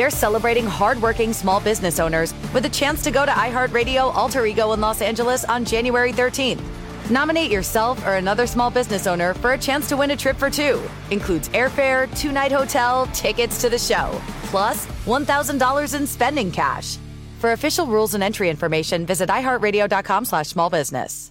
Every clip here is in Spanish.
they're celebrating hardworking small business owners with a chance to go to iHeartRadio Alter Ego in Los Angeles on January 13th. Nominate yourself or another small business owner for a chance to win a trip for two. Includes airfare, two night hotel, tickets to the show, plus $1,000 in spending cash. For official rules and entry information, visit iHeartRadio.com slash small business.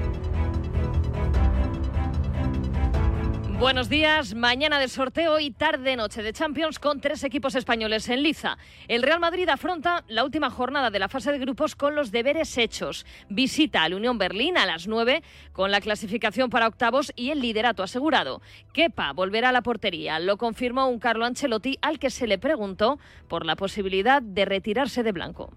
Buenos días, mañana de sorteo y tarde-noche de Champions con tres equipos españoles en liza. El Real Madrid afronta la última jornada de la fase de grupos con los deberes hechos. Visita al Unión Berlín a las 9 con la clasificación para octavos y el liderato asegurado. Kepa volverá a la portería, lo confirmó un Carlo Ancelotti al que se le preguntó por la posibilidad de retirarse de blanco.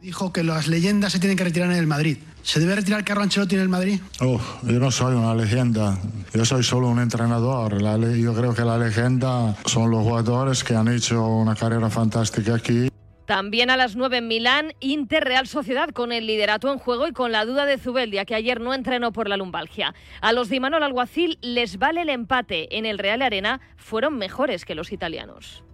Dijo que las leyendas se tienen que retirar en el Madrid. ¿Se debe retirar Carlo Ancelotti en el Madrid? Oh, yo no soy una leyenda, yo soy solo un entrenador. La yo creo que la leyenda son los jugadores que han hecho una carrera fantástica aquí. También a las 9 en Milán, Inter Real Sociedad con el liderato en juego y con la duda de Zubeldia, que ayer no entrenó por la lumbalgia. A los de Imanol Alguacil les vale el empate. En el Real Arena fueron mejores que los italianos.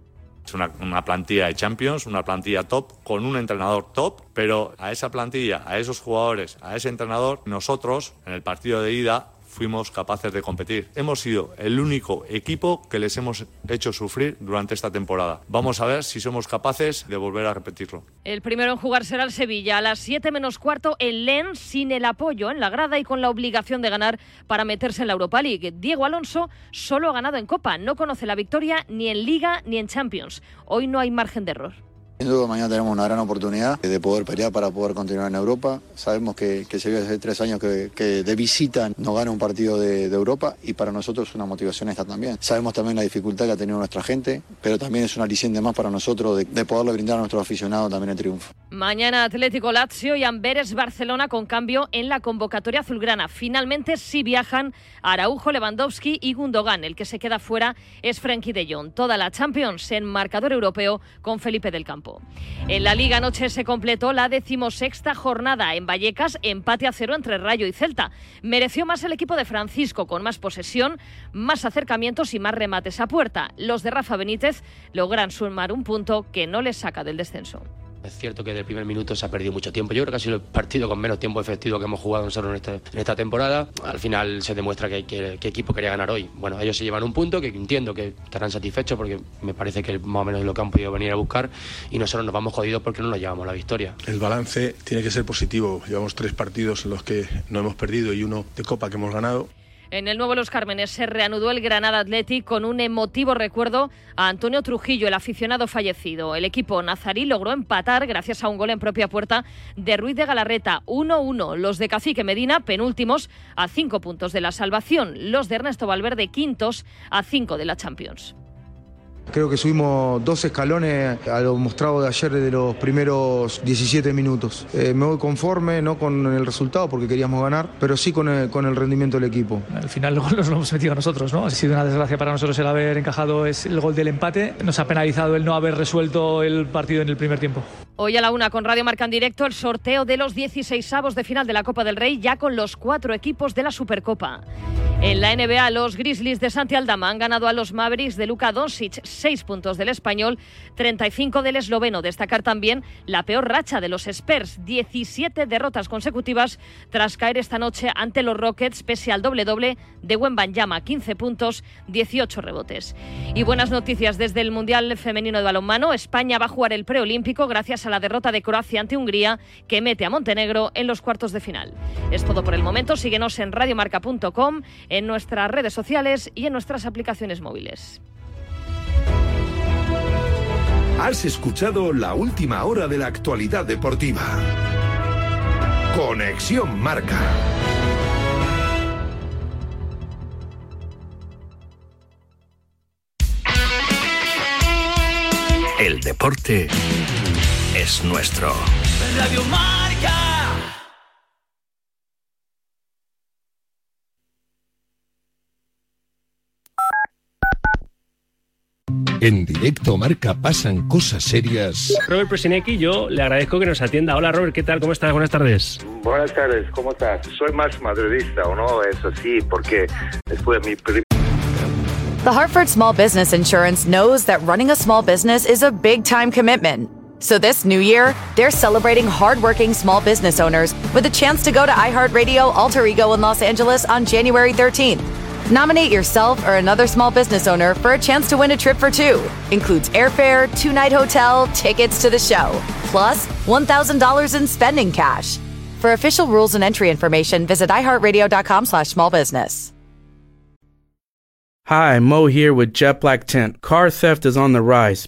Es una, una plantilla de Champions, una plantilla top, con un entrenador top, pero a esa plantilla, a esos jugadores, a ese entrenador, nosotros en el partido de ida fuimos capaces de competir. Hemos sido el único equipo que les hemos hecho sufrir durante esta temporada. Vamos a ver si somos capaces de volver a repetirlo. El primero en jugar será el Sevilla a las 7 menos cuarto en Lens sin el apoyo en la grada y con la obligación de ganar para meterse en la Europa League. Diego Alonso solo ha ganado en Copa, no conoce la victoria ni en Liga ni en Champions. Hoy no hay margen de error. Sin duda mañana tenemos una gran oportunidad de poder pelear para poder continuar en Europa. Sabemos que, que Sevilla hace tres años que, de visita no gana un partido de, Europa y para nosotros una motivación esta también. Sabemos también la dificultad que ha tenido nuestra gente, pero también es un aliciente más para nosotros de, de poderle brindar a nuestros aficionados también el triunfo. Mañana Atlético Lazio y Amberes Barcelona con cambio en la convocatoria azulgrana. Finalmente sí viajan Araujo, Lewandowski y Gundogan. El que se queda fuera es Frenkie de Jong. Toda la Champions en marcador europeo con Felipe del Campo. En la Liga anoche se completó la decimosexta jornada en Vallecas, empate a cero entre Rayo y Celta. Mereció más el equipo de Francisco con más posesión, más acercamientos y más remates a puerta. Los de Rafa Benítez logran sumar un punto que no les saca del descenso. Es cierto que desde el primer minuto se ha perdido mucho tiempo. Yo creo que ha sido el partido con menos tiempo efectivo que hemos jugado nosotros en, en esta temporada. Al final se demuestra que, que, que equipo quería ganar hoy. Bueno, ellos se llevan un punto que entiendo que estarán satisfechos porque me parece que es más o menos lo que han podido venir a buscar y nosotros nos vamos jodidos porque no nos llevamos la victoria. El balance tiene que ser positivo. Llevamos tres partidos en los que no hemos perdido y uno de Copa que hemos ganado. En el nuevo Los Cármenes se reanudó el Granada Athletic con un emotivo recuerdo a Antonio Trujillo, el aficionado fallecido. El equipo nazarí logró empatar gracias a un gol en propia puerta de Ruiz de Galarreta. 1-1. Los de Cacique Medina, penúltimos, a cinco puntos de la salvación. Los de Ernesto Valverde, quintos, a cinco de la Champions. Creo que subimos dos escalones a lo mostrado de ayer de los primeros 17 minutos. Eh, me voy conforme, no con el resultado porque queríamos ganar, pero sí con el, con el rendimiento del equipo. Al final nos lo hemos metido nosotros, ¿no? Ha sido una desgracia para nosotros el haber encajado el gol del empate. Nos ha penalizado el no haber resuelto el partido en el primer tiempo. Hoy a la una con Radio Marca en directo el sorteo de los 16 avos de final de la Copa del Rey, ya con los cuatro equipos de la Supercopa. En la NBA, los Grizzlies de Santi Aldama han ganado a los Mavericks de Luka Doncic, 6 puntos del español, 35 del esloveno. Destacar también la peor racha de los Spurs, 17 derrotas consecutivas tras caer esta noche ante los Rockets, pese al doble-doble de Wembanyama, 15 puntos, 18 rebotes. Y buenas noticias desde el Mundial Femenino de Balonmano. España va a jugar el preolímpico gracias a la derrota de Croacia ante Hungría, que mete a Montenegro en los cuartos de final. Es todo por el momento. Síguenos en radiomarca.com, en nuestras redes sociales y en nuestras aplicaciones móviles. Has escuchado la última hora de la actualidad deportiva. Conexión Marca. El deporte es nuestro. Radio Marca. En directo marca pasan cosas serias. Robert Presinecki, yo le agradezco que nos atienda. Hola Robert, ¿qué tal? ¿Cómo estás? Buenas tardes. Buenas tardes, ¿cómo estás? Soy más madridista, ¿o no? Eso sí, porque después de mi The Hartford Small Business Insurance knows that running a small business is a big time commitment. So this new year, they're celebrating hardworking small business owners with a chance to go to iHeartRadio Alter Ego in Los Angeles on January 13th. Nominate yourself or another small business owner for a chance to win a trip for two. Includes airfare, two night hotel, tickets to the show, plus $1,000 in spending cash. For official rules and entry information, visit iHeartRadio.com slash small business. Hi, Mo here with Jet Black Tent. Car theft is on the rise.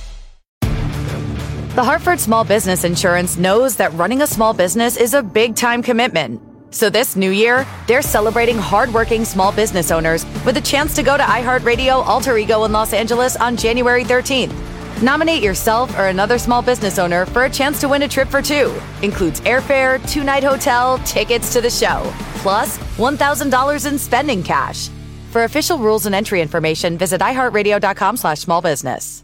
The Hartford Small Business Insurance knows that running a small business is a big time commitment. So this new year, they're celebrating hardworking small business owners with a chance to go to iHeartRadio Alter Ego in Los Angeles on January 13th. Nominate yourself or another small business owner for a chance to win a trip for two. Includes airfare, two night hotel, tickets to the show, plus $1,000 in spending cash. For official rules and entry information, visit iHeartRadio.com slash small business.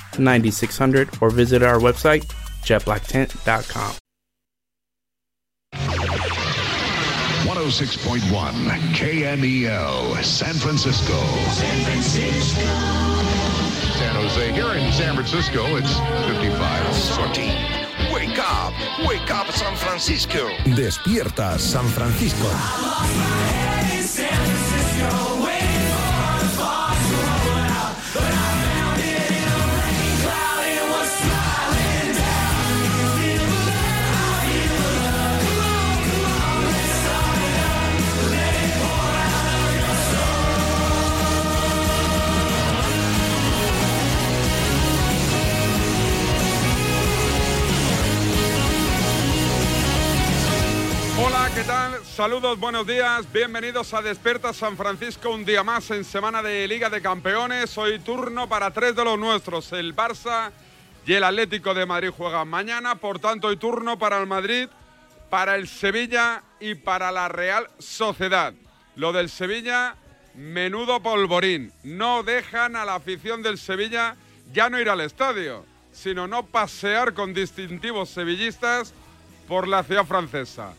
9600, or visit our website, jetblacktent.com. 106.1 KMEL, San Francisco. San Francisco. San Jose. Here in San Francisco, it's 55. Sortie. Wake up, wake up San Francisco. Despierta San Francisco. Hola, ¿qué tal? Saludos, buenos días. Bienvenidos a Despierta San Francisco, un día más en semana de Liga de Campeones. Hoy turno para tres de los nuestros, el Barça y el Atlético de Madrid juegan mañana. Por tanto, hoy turno para el Madrid, para el Sevilla y para la Real Sociedad. Lo del Sevilla, menudo polvorín. No dejan a la afición del Sevilla ya no ir al estadio, sino no pasear con distintivos sevillistas por la ciudad francesa.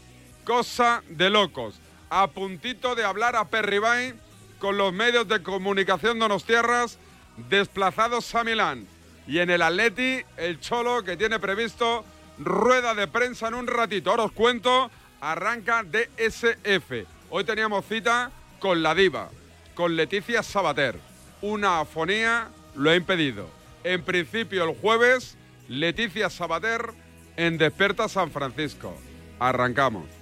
Cosa de locos. A puntito de hablar a Perribay con los medios de comunicación donostiarras desplazados a Milán. Y en el Atleti, el Cholo que tiene previsto rueda de prensa en un ratito. Ahora os cuento, arranca DSF. Hoy teníamos cita con la diva, con Leticia Sabater. Una afonía lo ha impedido. En principio el jueves, Leticia Sabater en Desperta San Francisco. Arrancamos.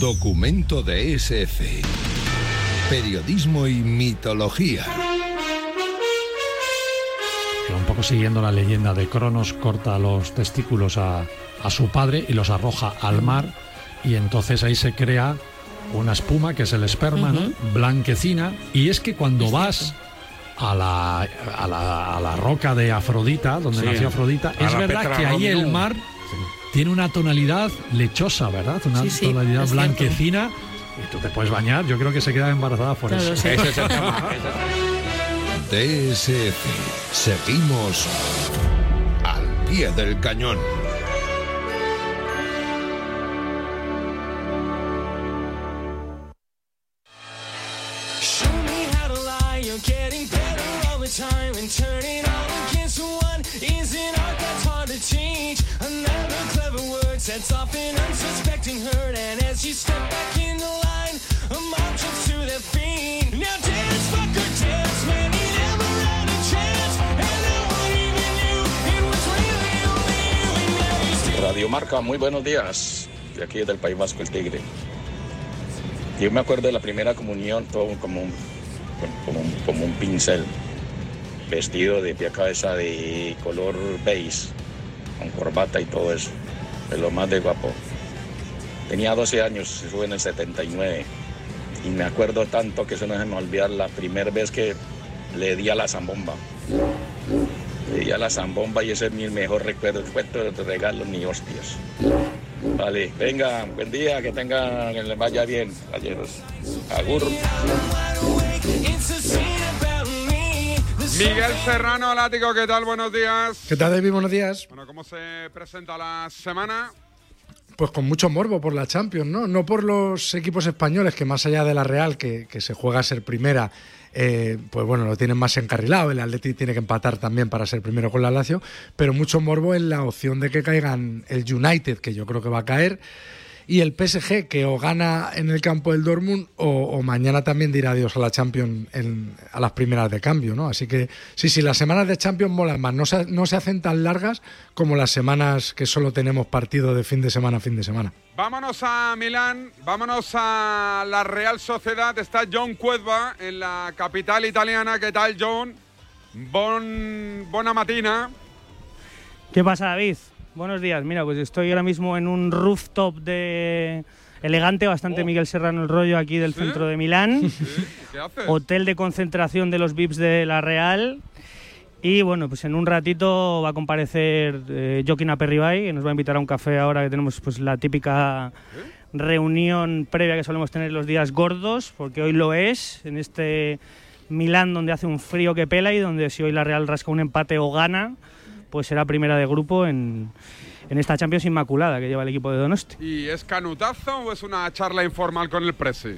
Documento de SF. Periodismo y mitología. un poco siguiendo la leyenda de Cronos corta los testículos a, a su padre y los arroja al mar y entonces ahí se crea una espuma que es el esperma, ¿no? blanquecina y es que cuando vas a la, a la, a la roca de Afrodita, donde Sí. nació Afrodita, es verdad que ahí el mar tiene una tonalidad lechosa, ¿verdad? Una Sí, sí, tonalidad cierto. blanquecina y tú te puedes bañar, yo creo que se queda embarazada por Claro, eso. sí. Ese es el tema, DSF. Seguimos al pie del cañón. Show me how to lie. You're getting better all the time and turning all And as you step back in the line, a mob to their feet. Now dance, fucker, dance, man, he chance. It Radio Marca, muy buenos días. De aquí del País Vasco, el Tigre. Yo me acuerdo de la primera comunión, todo como un, como un, como un pincel, vestido de pie a cabeza de color beige, con corbata y todo eso. De lo más de guapo. Tenía 12 años, fue en el 79. Y me acuerdo tanto que eso no se me va a olvidar la primera vez que le di a la zambomba. Le di a la zambomba y ese es mi mejor recuerdo. Cuento de regalos ni hostias. Vale, venga, buen día, que tenga, que les vaya bien, caballeros. Agur. Miguel Serrano, Látigo, ¿qué tal? Buenos días. ¿Qué tal, David? Buenos días. Bueno, ¿cómo se presenta la semana? Pues con mucho morbo por la Champions, ¿no? No por los equipos españoles, que más allá de la Real, que, que se juega a ser primera, eh, pues bueno, lo tienen más encarrilado. El Atleti tiene que empatar también para ser primero con la Lazio, pero mucho morbo en la opción de que caigan el United, que yo creo que va a caer, y el PSG, que o gana en el campo del Dortmund o, o mañana también dirá adiós a la Champions en- a las primeras de cambio, ¿no? Así que sí, sí, las semanas de Champions molan más. No se, no se hacen tan largas como las semanas que solo tenemos partido de fin de semana a fin de semana. Vámonos a Milán, vámonos a la Real Sociedad. Está John Cuedva en la capital italiana. ¿Qué tal, John? Bon, buena matina. ¿Qué pasa, David? Buenos días. Mira, pues estoy ahora mismo en un rooftop de elegante, bastante Miguel Serrano el rollo aquí del centro de Milán. ¿Qué haces? Hotel de concentración de los VIPs de la Real. Y bueno, pues en un ratito va a comparecer eh, Joaquín Aperribay, que nos va a invitar a un café ahora que tenemos pues la típica reunión previa que solemos tener los días gordos, porque hoy lo es, en este Milán donde hace un frío que pela y donde si hoy la Real rasca un empate o gana, pues será primera de grupo en, en esta Champions Inmaculada que lleva el equipo de Donosti. ¿Y es canutazo o es una charla informal con el Presi?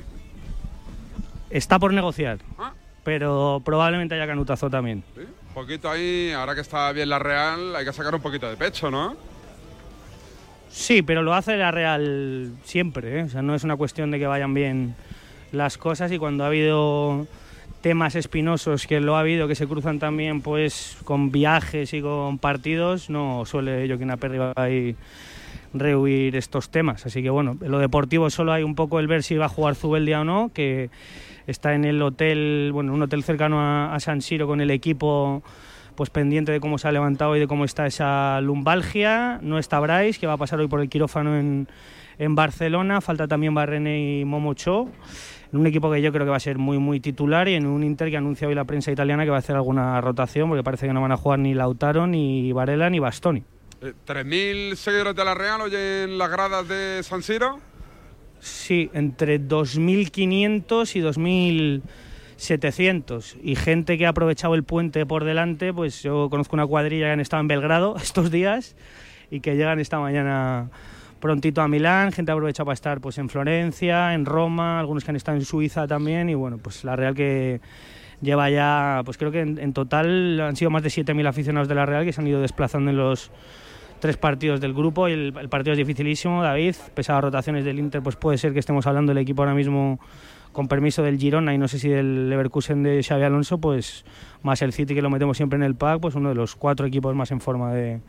Está por negociar, Ah. pero probablemente haya canutazo también. ¿Sí? Un poquito ahí, ahora que está bien la Real, hay que sacar un poquito de pecho, ¿no? Sí, pero lo hace la Real siempre, ¿eh? o sea, no es una cuestión de que vayan bien las cosas y cuando ha habido temas espinosos que lo ha habido, que se cruzan también pues con viajes y con partidos, no suele Joaquín Aperribay rehuir estos temas. Así que bueno, en lo deportivo solo hay un poco el ver si va a jugar Zubeldia o no, que está en el hotel, bueno, un hotel cercano a, a San Siro con el equipo pues pendiente de cómo se ha levantado y de cómo está esa lumbalgia. No está Bryce, que va a pasar hoy por el quirófano en, en Barcelona. Falta también Barrene y Momocho. En un equipo que yo creo que va a ser muy, muy titular y en un Inter que anuncia hoy la prensa italiana que va a hacer alguna rotación porque parece que no van a jugar ni Lautaro, ni Varela, ni Bastoni. Eh, ¿3.000 seguidores de la Real hoy en las gradas de San Siro? Sí, entre 2.500 y 2.700. Y gente que ha aprovechado el puente por delante, pues yo conozco una cuadrilla que han estado en Belgrado estos días y que llegan esta mañana prontito a Milán. Gente ha aprovechado para estar pues en Florencia, en Roma, algunos que han estado en Suiza también. Y bueno, pues la Real que lleva ya, pues creo que en, en total han sido más de 7.000 aficionados de la Real que se han ido desplazando en los tres partidos del grupo y el, el partido es dificilísimo, David, las rotaciones del Inter, pues puede ser que estemos hablando del equipo ahora mismo con permiso del Girona y no sé si del Leverkusen de Xavi Alonso, pues más el City que lo metemos siempre en el pack, pues uno de los cuatro equipos más en forma de,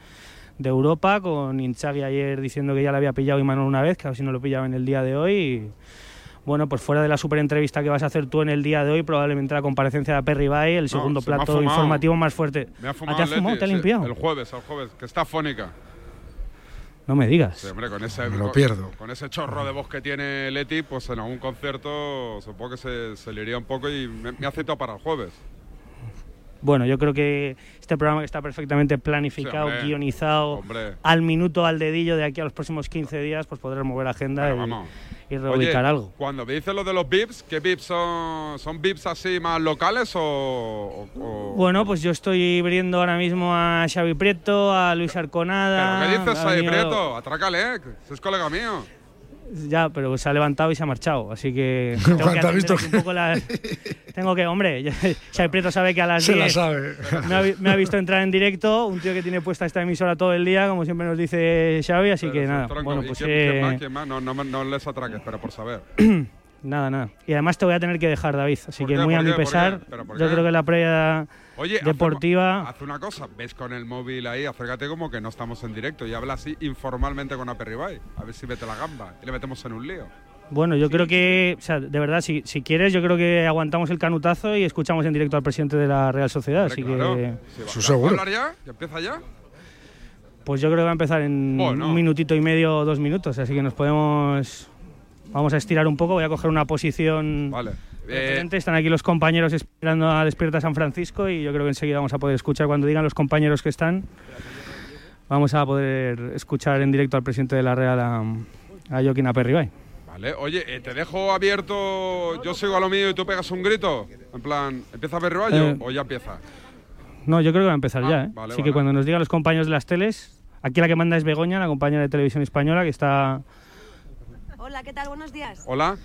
de Europa, con Inzaghi ayer diciendo que ya le había pillado Imanol una vez, que a ver si no lo pillaba en el día de hoy. Y, bueno, pues fuera de la super entrevista que vas a hacer tú en el día de hoy, probablemente la comparecencia de Perry Bay, el segundo se plato fumado. informativo más fuerte. Me ha ¿Ah, fumado ¿Te ha el fumado? Leti, ¿Te ha sí, limpiado? El jueves, el jueves, que está fónica. No me digas. Sí, hombre, con ese, Me lo con- pierdo. Con ese chorro de voz que tiene Leti, pues en algún concierto supongo que se, se le iría un poco y me, me ha citado para el jueves. Bueno, yo creo que este programa que está perfectamente planificado, Sí, hombre. guionizado, Hombre. al minuto, al dedillo, de aquí a los próximos 15 días, pues podrás mover agenda y, reubicar Oye, algo. Cuando me dices lo de los VIPs, ¿qué VIPs son? ¿Son VIPs así más locales o...? o- Bueno, pues yo estoy viendo ahora mismo a Xavi Prieto, a Luis Arconada. ¿Pero qué dices venido- Prieto? Atrácale, ese es colega mío. Ya, pero se ha levantado y se ha marchado, así que tengo que visto un poco las... Tengo que, hombre, ya- Xavi Prieto sabe que a las Se la 10 sabe. Me ha, me ha visto entrar en directo, un tío que tiene puesta esta emisora todo el día, como siempre nos dice Xavi, así que nada, Tronco, bueno, ¿y pues quién, quién eh, más? ¿Quién más? No, no, no les atraques, pero por saber. nada, nada. Y además te voy a tener que dejar, David, así ¿Por que qué? muy a ¿Por mi pesar, ¿Pero por yo creo que la previa Oye, haz- deportiva... Haz una cosa, ves con el móvil ahí, acércate como que no estamos en directo y habla así informalmente con Aperribay. A ver si mete la gamba y le metemos en un lío. Bueno, yo creo que, o sea, de verdad, si, si quieres, yo creo que aguantamos el canutazo y escuchamos en directo al presidente de la Real Sociedad. así Claro. que, Sí, va- ¿va a hablar ya? ¿Ya empieza ya? pues yo creo que va a empezar en Bueno. un minutito y medio o dos minutos, así que nos podemos. Vamos a estirar un poco, voy a coger una posición. Vale. referente. Están aquí los compañeros esperando a Despierta San Francisco y yo creo que enseguida vamos a poder escuchar cuando digan los compañeros que están. Vamos a poder escuchar en directo al presidente de la Real, a, a Joaquín Aperribay. Vale, oye, eh, te dejo abierto, yo sigo a lo mío y tú pegas un grito. En plan, ¿empieza a ver Eh, o ya empieza? No, yo creo que va a empezar ya. ¿eh? Ah, vale, Así vale. que cuando nos digan los compañeros de las teles, aquí la que manda es Begoña, la compañera de televisión española, que está Hola, ¿qué tal? Buenos días. Hola.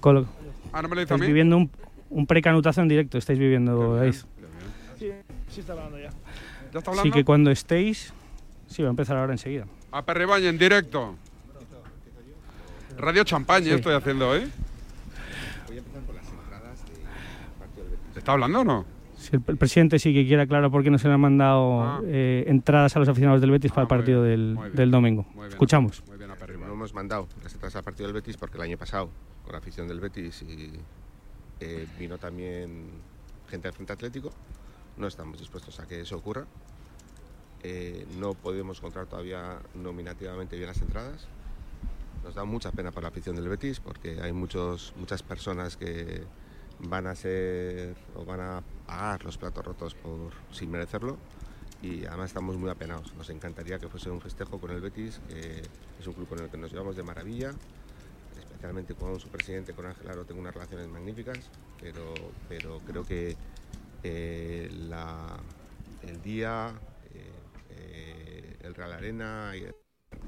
colo- Ah, ¿no me lo a mí? viviendo un, un precanutazo en directo, estáis viviendo, David. Sí, sí está hablando ya. ¿Ya está Así hablando? que cuando estéis, sí, va a empezar ahora enseguida. Aperribay en directo. Radio Champaña Sí. estoy haciendo hoy. ¿Está hablando o no? Si el, el presidente sí que quiere aclarar por qué no se le han mandado Ah. eh, entradas a los aficionados del Betis para el partido del, del domingo. Escuchamos. No mandado las entradas al partido del Betis porque el año pasado, con la afición del Betis, y, eh, vino también gente del Frente Atlético. No estamos dispuestos a que eso ocurra. Eh, no podemos encontrar todavía nominativamente bien las entradas. Nos da mucha pena por la afición del Betis porque hay muchos, muchas personas que van a ser o van a pagar los platos rotos por, sin merecerlo y además estamos muy apenados. Nos encantaría que fuese un festejo con el Betis, que es un club con el que nos llevamos de maravilla, especialmente con su presidente, con Ángel Aro, tengo unas relaciones magníficas, pero, pero creo que eh, el día, eh, eh, el Real Arena, y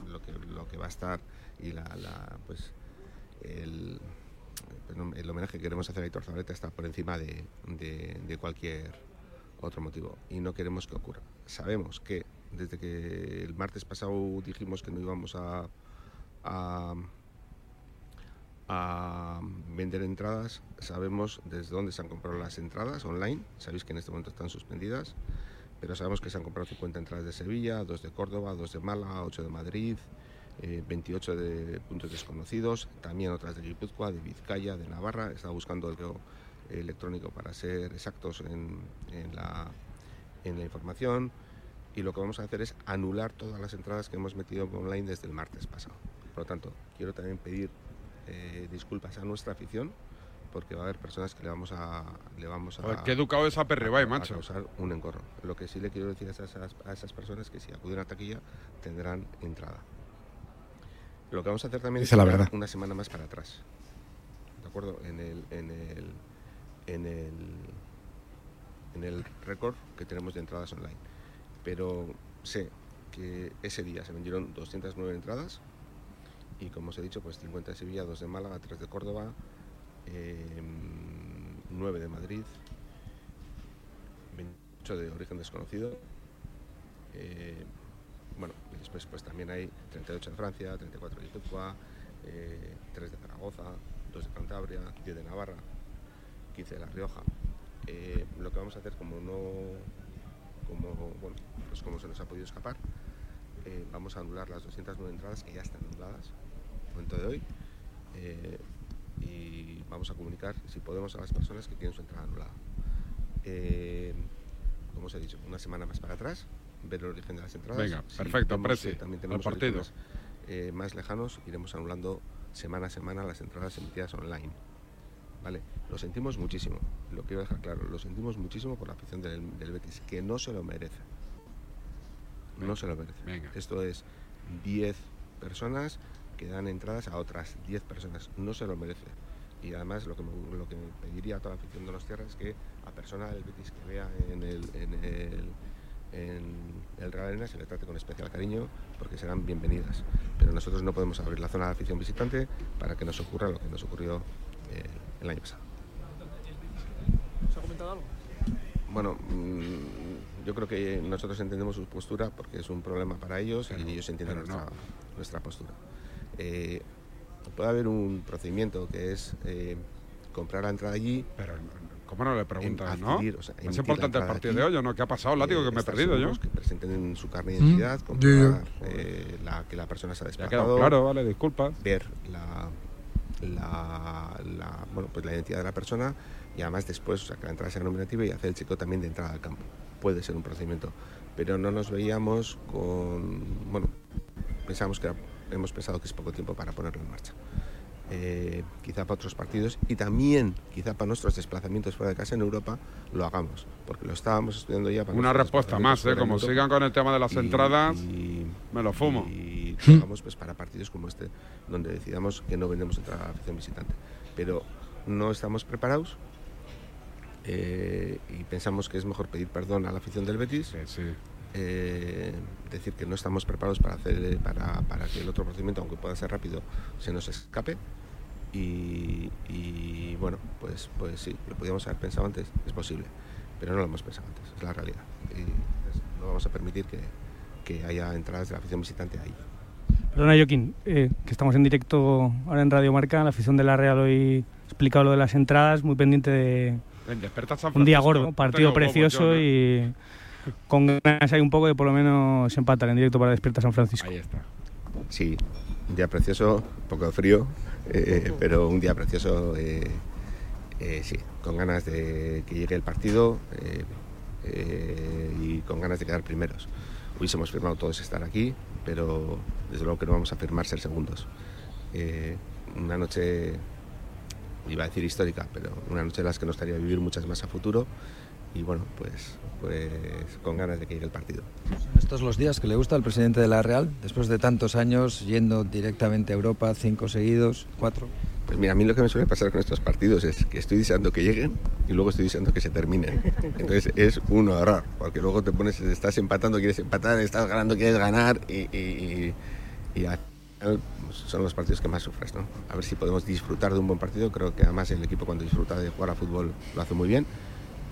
lo que, lo que va a estar y la, pues, el, el homenaje que queremos hacer a Aitor Zabaleta está por encima de- de cualquier otro motivo y no queremos que ocurra. Sabemos que desde que el martes pasado dijimos que no íbamos a, vender entradas, sabemos desde dónde se han comprado las entradas online, sabéis que en este momento están suspendidas, pero sabemos que se han comprado 50 entradas de Sevilla, 2 de Córdoba, 2 de Málaga, 8 de Madrid, eh, 28 de puntos desconocidos, también otras de Guipúzcoa, de Vizcaya, de Navarra, estaba buscando el correo electrónico para ser exactos en la, en la información y lo que vamos a hacer es anular todas las entradas que hemos metido online desde el martes pasado. Por lo tanto, quiero también pedir eh, disculpas a nuestra afición porque va a haber personas que le vamos a le vamos a Joder, qué educado es Aperribay, a- a macho. causar un encorro. Lo que sí le quiero decir a esas, a esas personas es que si acuden a taquilla tendrán entrada. Lo que vamos a hacer también Dice es la verdad. una semana más para atrás. ¿De acuerdo? En el, en el, en el, en el récord que tenemos de entradas online. Pero sé que ese día se vendieron 209 entradas y como os he dicho, pues 50 de Sevilla, 2 de Málaga, 3 de Córdoba, 9 de Madrid, 28 de origen desconocido. eh, bueno, y después pues también hay 38 de Francia, 34 de eh, 3 de Zaragoza, 2 de Cantabria, 10 de Navarra, 15 de La Rioja. Eh, lo que vamos a hacer como no, como, bueno, pues como se nos ha podido escapar, eh, vamos a anular las 209 entradas que ya están anuladas, al momento de hoy, eh, y vamos a comunicar, si podemos, a las personas que tienen su entrada anulada. Como os he dicho, una semana más para atrás, ver el origen de las entradas. Venga, Si perfecto, vemos también tenemos partido. orígenes, eh, más lejanos, iremos anulando semana a semana las entradas emitidas online. Lo sentimos muchísimo, lo quiero dejar claro, lo sentimos muchísimo por la afición del, del Betis, que no se lo merece. No se lo merece. Esto es 10 personas que dan entradas a otras 10 personas, no se lo merece. Y además lo que, me, lo que me pediría a toda la afición de los tierras es que a persona del Betis que vea en el, en el, en el Real Arena se le trate con especial cariño porque serán bienvenidas. Pero nosotros no podemos abrir la zona de afición visitante para que nos ocurra lo que nos ocurrió eh, el año pasado. ¿Se ha comentado algo? Bueno, mm, yo creo que nosotros entendemos su postura porque es un problema para ellos y ellos entienden pero no. nuestra, nuestra postura. Eh, puede haber un procedimiento que es eh, comprar la entrada allí. Pero ¿Cómo no le preguntas, em- no? adquirir, o sea, es importante el partido de hoy, ¿o ¿no? ¿Qué ha pasado, Látigo? eh, Que me he perdido yo. Que presenten su carne de Mm, identidad, yo, comprobar eh, la, que la persona se ha desplazado. claro, vale, disculpas. Ver la, la, la- bueno, pues la identidad de la persona y además después, o sea, que la entrada sea nominativa y hacer el chequeo también de entrada al campo. Puede ser un procedimiento. Pero no nos veíamos con. Bueno, pensamos que era- hemos pensado que es poco tiempo para ponerlo en marcha. Eh, quizá para otros partidos y también quizá para nuestros desplazamientos fuera de casa en Europa lo hagamos, porque lo estábamos estudiando ya para Una respuesta más, ¿eh? Como sigan con el tema de las Y- entradas, y- me lo fumo. y lo hagamos pues para partidos como este, donde decidamos que no vendemos entrada a afición visitante. Pero no estamos preparados eh, y pensamos que es mejor pedir perdón a la afición del Betis. eh, decir que no estamos preparados para hacer para, para que el otro procedimiento, aunque pueda ser rápido, se nos escape. Y, y, bueno, pues, pues sí, lo podíamos haber pensado antes, es posible, pero no lo hemos pensado antes, es la realidad. Y pues, no vamos a permitir que, que haya entradas de la afición visitante ahí. Perdona, Joaquín, eh, que estamos en directo ahora en Radio Marca. La afición de la Real hoy ha explicado lo de las entradas, muy pendiente de un día gordo, no partido precioso ¿no? y con ganas hay un poco de por lo menos empatar en directo para Despierta San Francisco. Ahí está. Sí, un día precioso, un poco de frío, eh, pero un día precioso, eh, eh, sí, con ganas de que llegue el partido eh, eh, y con ganas de quedar primeros. Hubiésemos firmado todos estar aquí, pero desde luego que no vamos a firmar ser segundos. Eh, una noche, iba a decir histórica, pero una noche en las que nos gustaría vivir muchas más a futuro y bueno, pues, pues con ganas de que llegue el partido. Estos los días que le gusta al presidente de la Real, después de tantos años yendo directamente a Europa, cinco seguidos, cuatro. Pues mira, a mí lo que me suele pasar con estos partidos es que estoy deseando que lleguen y luego estoy deseando que se terminen. Entonces es un horror, porque luego te pones, estás empatando, quieres empatar, estás ganando, quieres ganar y, y- y- y son los partidos que más sufres, ¿no? A ver si podemos disfrutar de un buen partido. Creo que además el equipo cuando disfruta de jugar a fútbol lo hace muy bien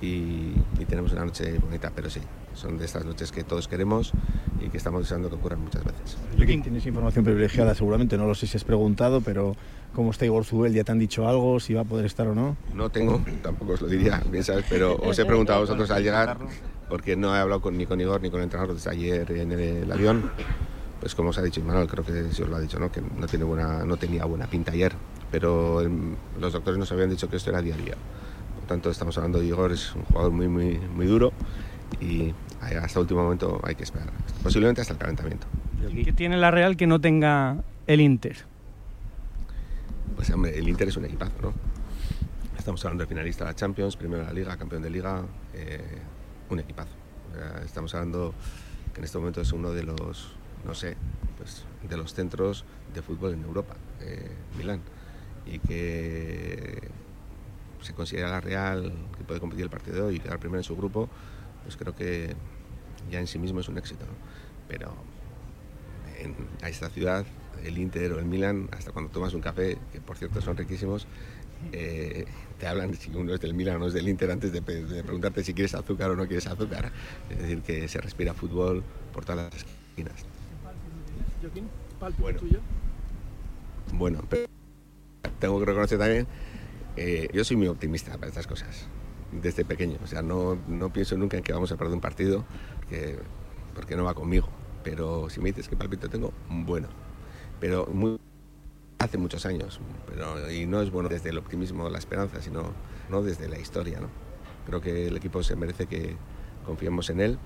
y, y tenemos una noche bonita, pero sí, son de estas noches que todos queremos y que estamos deseando que ocurran muchas veces. Joaquín, tienes información privilegiada seguramente, no lo sé si has preguntado, pero ¿cómo está Igor Zubel? ¿Ya te han dicho algo? ¿Si va a poder estar o no? No tengo, tampoco os lo diría, bien sabes, pero os he preguntado a vosotros al llegar, porque no he hablado con, ni con Igor ni con el entrenador desde ayer en el avión. Pues como os ha dicho Manuel, creo que sí os lo ha dicho, ¿no? que no, tiene buena, no tenía buena pinta ayer, pero el- los doctores nos habían dicho que esto era día a día. Por tanto, estamos hablando de Igor, es un jugador muy, muy, muy duro y hasta el último momento hay que esperar, posiblemente hasta el calentamiento. ¿Qué tiene la Real que no tenga el Inter? Pues hombre, el Inter es un equipazo, ¿no? Estamos hablando de finalista de la Champions, primero de la Liga, campeón de Liga, eh, un equipazo. Estamos hablando que en este momento es uno de los, no sé, pues de los centros de fútbol en Europa, eh, Milán, y que se considera la Real que puede competir el partido y quedar primero en su grupo, pues creo que ya en sí mismo es un éxito. Pero en, a esta ciudad, el Inter o el Milan, hasta cuando tomas un café, que por cierto son riquísimos, eh, te hablan si uno es del Milan o es del Inter antes de, de preguntarte si quieres azúcar o no quieres azúcar. Es decir, que se respira fútbol por todas las esquinas. Joaquín, Bueno. Bueno, pero tengo que reconocer también, eh, yo soy muy optimista para estas cosas, desde pequeño. O sea, no, no pienso nunca en que vamos a perder un partido, porque, porque no va conmigo. Pero si me dices qué palpito tengo, bueno. Pero muy, hace muchos años. Pero, y no es bueno desde el optimismo, la esperanza, sino no desde la historia. ¿no? Creo que el equipo se merece que confiemos en él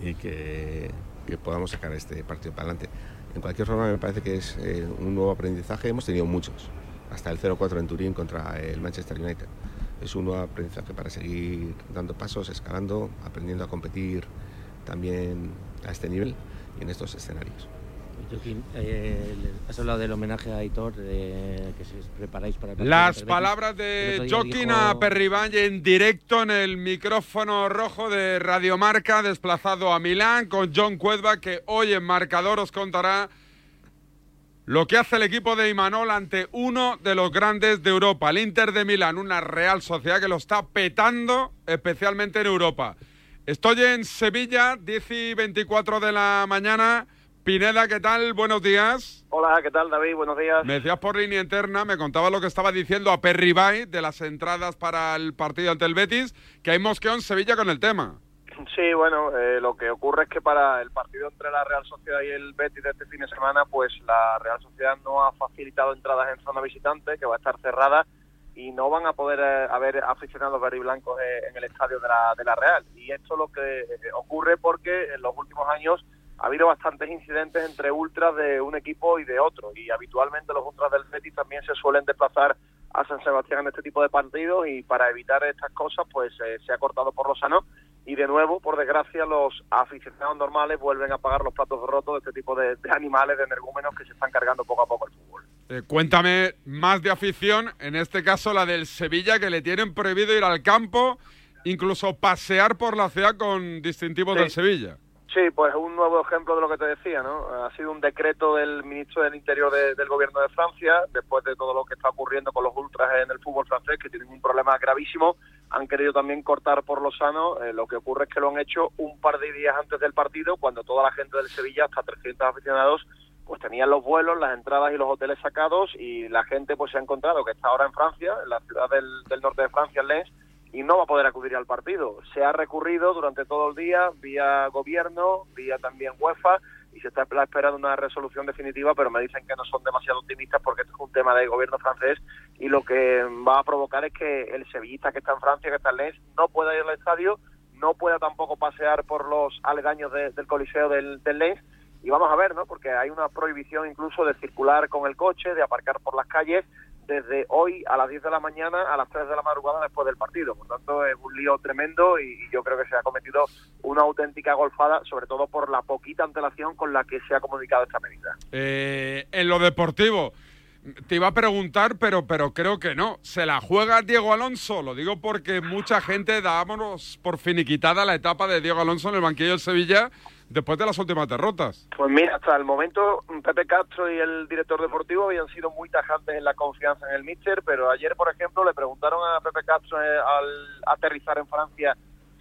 y que, que podamos sacar este partido para adelante. En cualquier forma, me parece que es eh, un nuevo aprendizaje. Hemos tenido muchos, hasta el 0-4 en Turín contra el Manchester United. Es un nuevo aprendizaje para seguir dando pasos, escalando, aprendiendo a competir también a este nivel y en estos escenarios. Eh, has hablado del homenaje a Aitor, que se preparáis para Las palabras de Joaquín dijo- a en directo en el micrófono rojo de Radiomarca, desplazado a Milán con John Cuedva, que hoy en marcador os contará lo que hace el equipo de Imanol ante uno de los grandes de Europa, el Inter de Milán, una Real Sociedad que lo está petando especialmente en Europa. Estoy en Sevilla, 10 y 24 de la mañana. Pineda, ¿qué tal? Buenos días. Hola, ¿qué tal David? Buenos días. Me decías por línea interna, me contaba lo que estaba diciendo a Perribay de las entradas para el partido ante el Betis, que hay mosqueo en Sevilla con el tema. Sí, bueno, eh, lo que ocurre es que para el partido entre la Real Sociedad y el Betis de este fin de semana, pues la Real Sociedad no ha facilitado entradas en zona visitante, que va a estar cerrada, y no van a poder eh, haber aficionados verde y blancos eh, en el estadio de la, de la Real. Y esto lo que eh, ocurre porque en los últimos años ha habido bastantes incidentes entre ultras de un equipo y de otro, y habitualmente los ultras del Betis también se suelen desplazar a San Sebastián en este tipo de partidos y para evitar estas cosas pues eh, se ha cortado por lo sano y de nuevo, por desgracia, los aficionados normales vuelven a pagar los platos rotos de este tipo de, de animales, de energúmenos que se están cargando poco a poco el fútbol. Eh, cuéntame más de afición, en este caso la del Sevilla, que le tienen prohibido ir al campo, incluso pasear por la ciudad con distintivos Sí. del Sevilla. Sí, pues un nuevo ejemplo de lo que te decía, ¿no? Ha sido un decreto del ministro del Interior de- del Gobierno de Francia, después de todo lo que está ocurriendo con los ultras en el fútbol francés, que tienen un problema gravísimo, han querido también cortar por lo sano. Eh, lo que ocurre es que lo han hecho un par de días antes del partido, cuando toda la gente del Sevilla, hasta 300 aficionados, pues tenían los vuelos, las entradas y los hoteles sacados y la gente pues se ha encontrado que está ahora en Francia, en la ciudad del, del norte de Francia, en Lens, y no va a poder acudir al partido. Se ha recurrido durante todo el día vía gobierno, vía también UEFA y se está a la espera de una resolución definitiva, pero me dicen que no son demasiado optimistas porque esto es un tema del gobierno francés y lo que va a provocar es que el sevillista que está en Francia, que está en Lens, no pueda ir al estadio, no pueda tampoco pasear por los aledaños de- del coliseo del, del Lens y vamos a ver, ¿no? Porque hay una prohibición incluso de circular con el coche, de aparcar por las calles desde hoy a las 10 de la mañana a las 3 de la madrugada después del partido. Por tanto, es un lío tremendo y, yo creo que se ha cometido una auténtica golfada, sobre todo por la poquita antelación con la que se ha comunicado esta medida. Eh, en lo deportivo, te iba a preguntar, pero, pero creo que no. ¿Se la juega Diego Alonso? Lo digo porque mucha gente dábamos por finiquitada la etapa de Diego Alonso en el banquillo del Sevilla después de las últimas derrotas. Pues mira, hasta el momento Pepe Castro y el director deportivo habían sido muy tajantes en la confianza en el míster, pero ayer, por ejemplo, le preguntaron a Pepe Castro eh, al aterrizar en Francia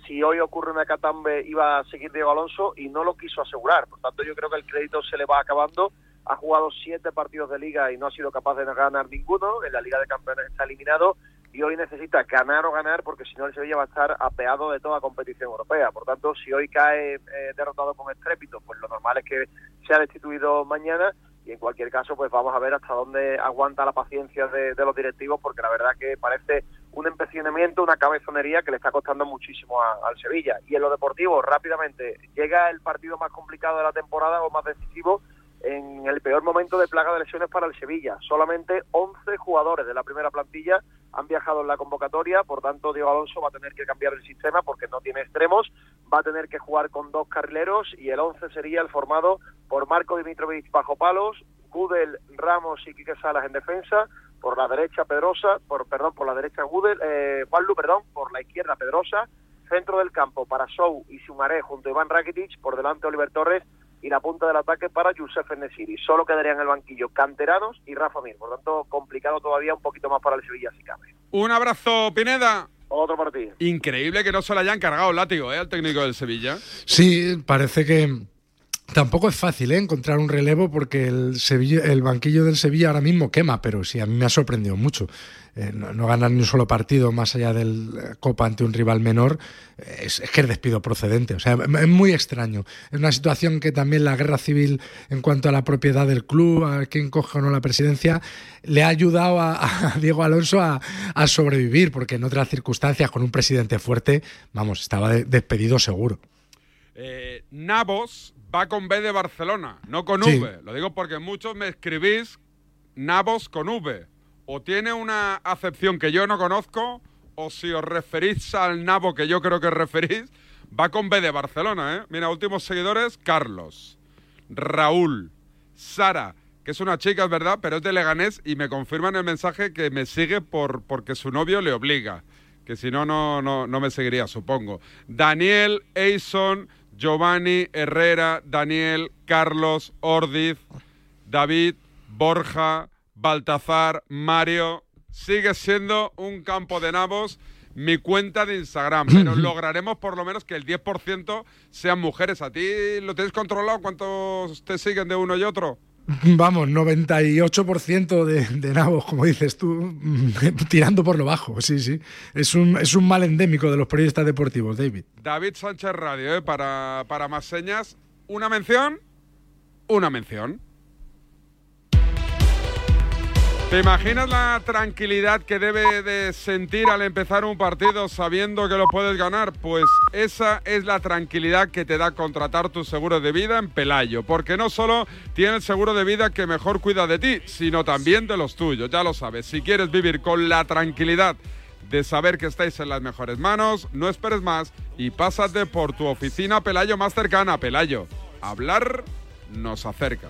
si hoy ocurre una catambe iba a seguir Diego Alonso y no lo quiso asegurar. Por tanto, yo creo que el crédito se le va acabando. Ha jugado siete partidos de liga y no ha sido capaz de ganar ninguno. En la Liga de Campeones está eliminado y hoy necesita ganar o ganar porque si no el Sevilla va a estar apeado de toda competición europea. Por tanto, si hoy cae eh, derrotado con estrépito, pues lo normal es que sea destituido mañana y en cualquier caso pues vamos a ver hasta dónde aguanta la paciencia de, de los directivos porque la verdad que parece un empecinamiento, una cabezonería que le está costando muchísimo al Sevilla. Y en lo deportivo, rápidamente, llega el partido más complicado de la temporada o más decisivo en el peor momento de plaga de lesiones para el Sevilla. Solamente 11 jugadores de la primera plantilla han viajado en la convocatoria, por tanto Diego Alonso va a tener que cambiar el sistema porque no tiene extremos, va a tener que jugar con dos carrileros y el 11 sería el formado por Marco Dimitrovic bajo palos, Gudel, Ramos y Quique Salas en defensa, por la derecha Pedrosa, por perdón, por la derecha Gudel, eh, Juanlu, perdón, por la izquierda Pedrosa, centro del campo para Sou y Sumaré junto a Iván Rakitic, por delante Oliver Torres y la punta del ataque para Youssef Nesiri. Solo quedarían en el banquillo Canteranos y Rafa Mir. Por tanto, complicado todavía un poquito más para el Sevilla si cabe. Un abrazo, Pineda. Otro partido. Increíble que no se le hayan cargado el látigo ¿eh? al técnico del Sevilla. Sí, parece que tampoco es fácil ¿eh? encontrar un relevo porque el, Sevilla, el banquillo del Sevilla ahora mismo quema, pero sí, a mí me ha sorprendido mucho. Eh, no, ganar ni un solo partido más allá del eh, Copa ante un rival menor eh, es, que es despido procedente. O sea, es muy extraño. Es una situación que también la guerra civil en cuanto a la propiedad del club, a quién coge o no la presidencia, le ha ayudado a, Diego Alonso a, sobrevivir, porque en otras circunstancias, con un presidente fuerte, vamos, estaba de- despedido seguro. Eh, Navos va con B de Barcelona, no con Sí. V. Lo digo porque muchos me escribís Navos con V. O tiene una acepción que yo no conozco, o si os referís al Nabo que yo creo que referís, va con B de Barcelona, ¿eh? Mira, últimos seguidores, Carlos, Raúl, Sara, que es una chica, es verdad, pero es de Leganés y me confirman el mensaje que me sigue por, porque su novio le obliga. Que si no, no, no, no me seguiría, supongo. Daniel, Eison, Giovanni, Herrera, Daniel, Carlos, Ordiz, David, Borja, Baltazar, Mario. Sigue siendo un campo de nabos mi cuenta de Instagram, pero lograremos por lo menos que el 10% sean mujeres. ¿A ti lo tienes controlado? ¿Cuántos te siguen de uno y otro? Vamos, 98% de, de nabos, como dices tú, tirando por lo bajo, sí, sí. Es un, es un mal endémico de los periodistas deportivos, David. David Sánchez Radio, ¿eh? para, para más señas. Una mención, una mención. ¿Te imaginas la tranquilidad que debe de sentir al empezar un partido sabiendo que lo puedes ganar? Pues esa es la tranquilidad que te da contratar tu seguro de vida en Pelayo, porque no solo tiene el seguro de vida que mejor cuida de ti, sino también de los tuyos, ya lo sabes. Si quieres vivir con la tranquilidad de saber que estáis en las mejores manos, no esperes más y pásate por tu oficina Pelayo más cercana. Pelayo, hablar nos acerca.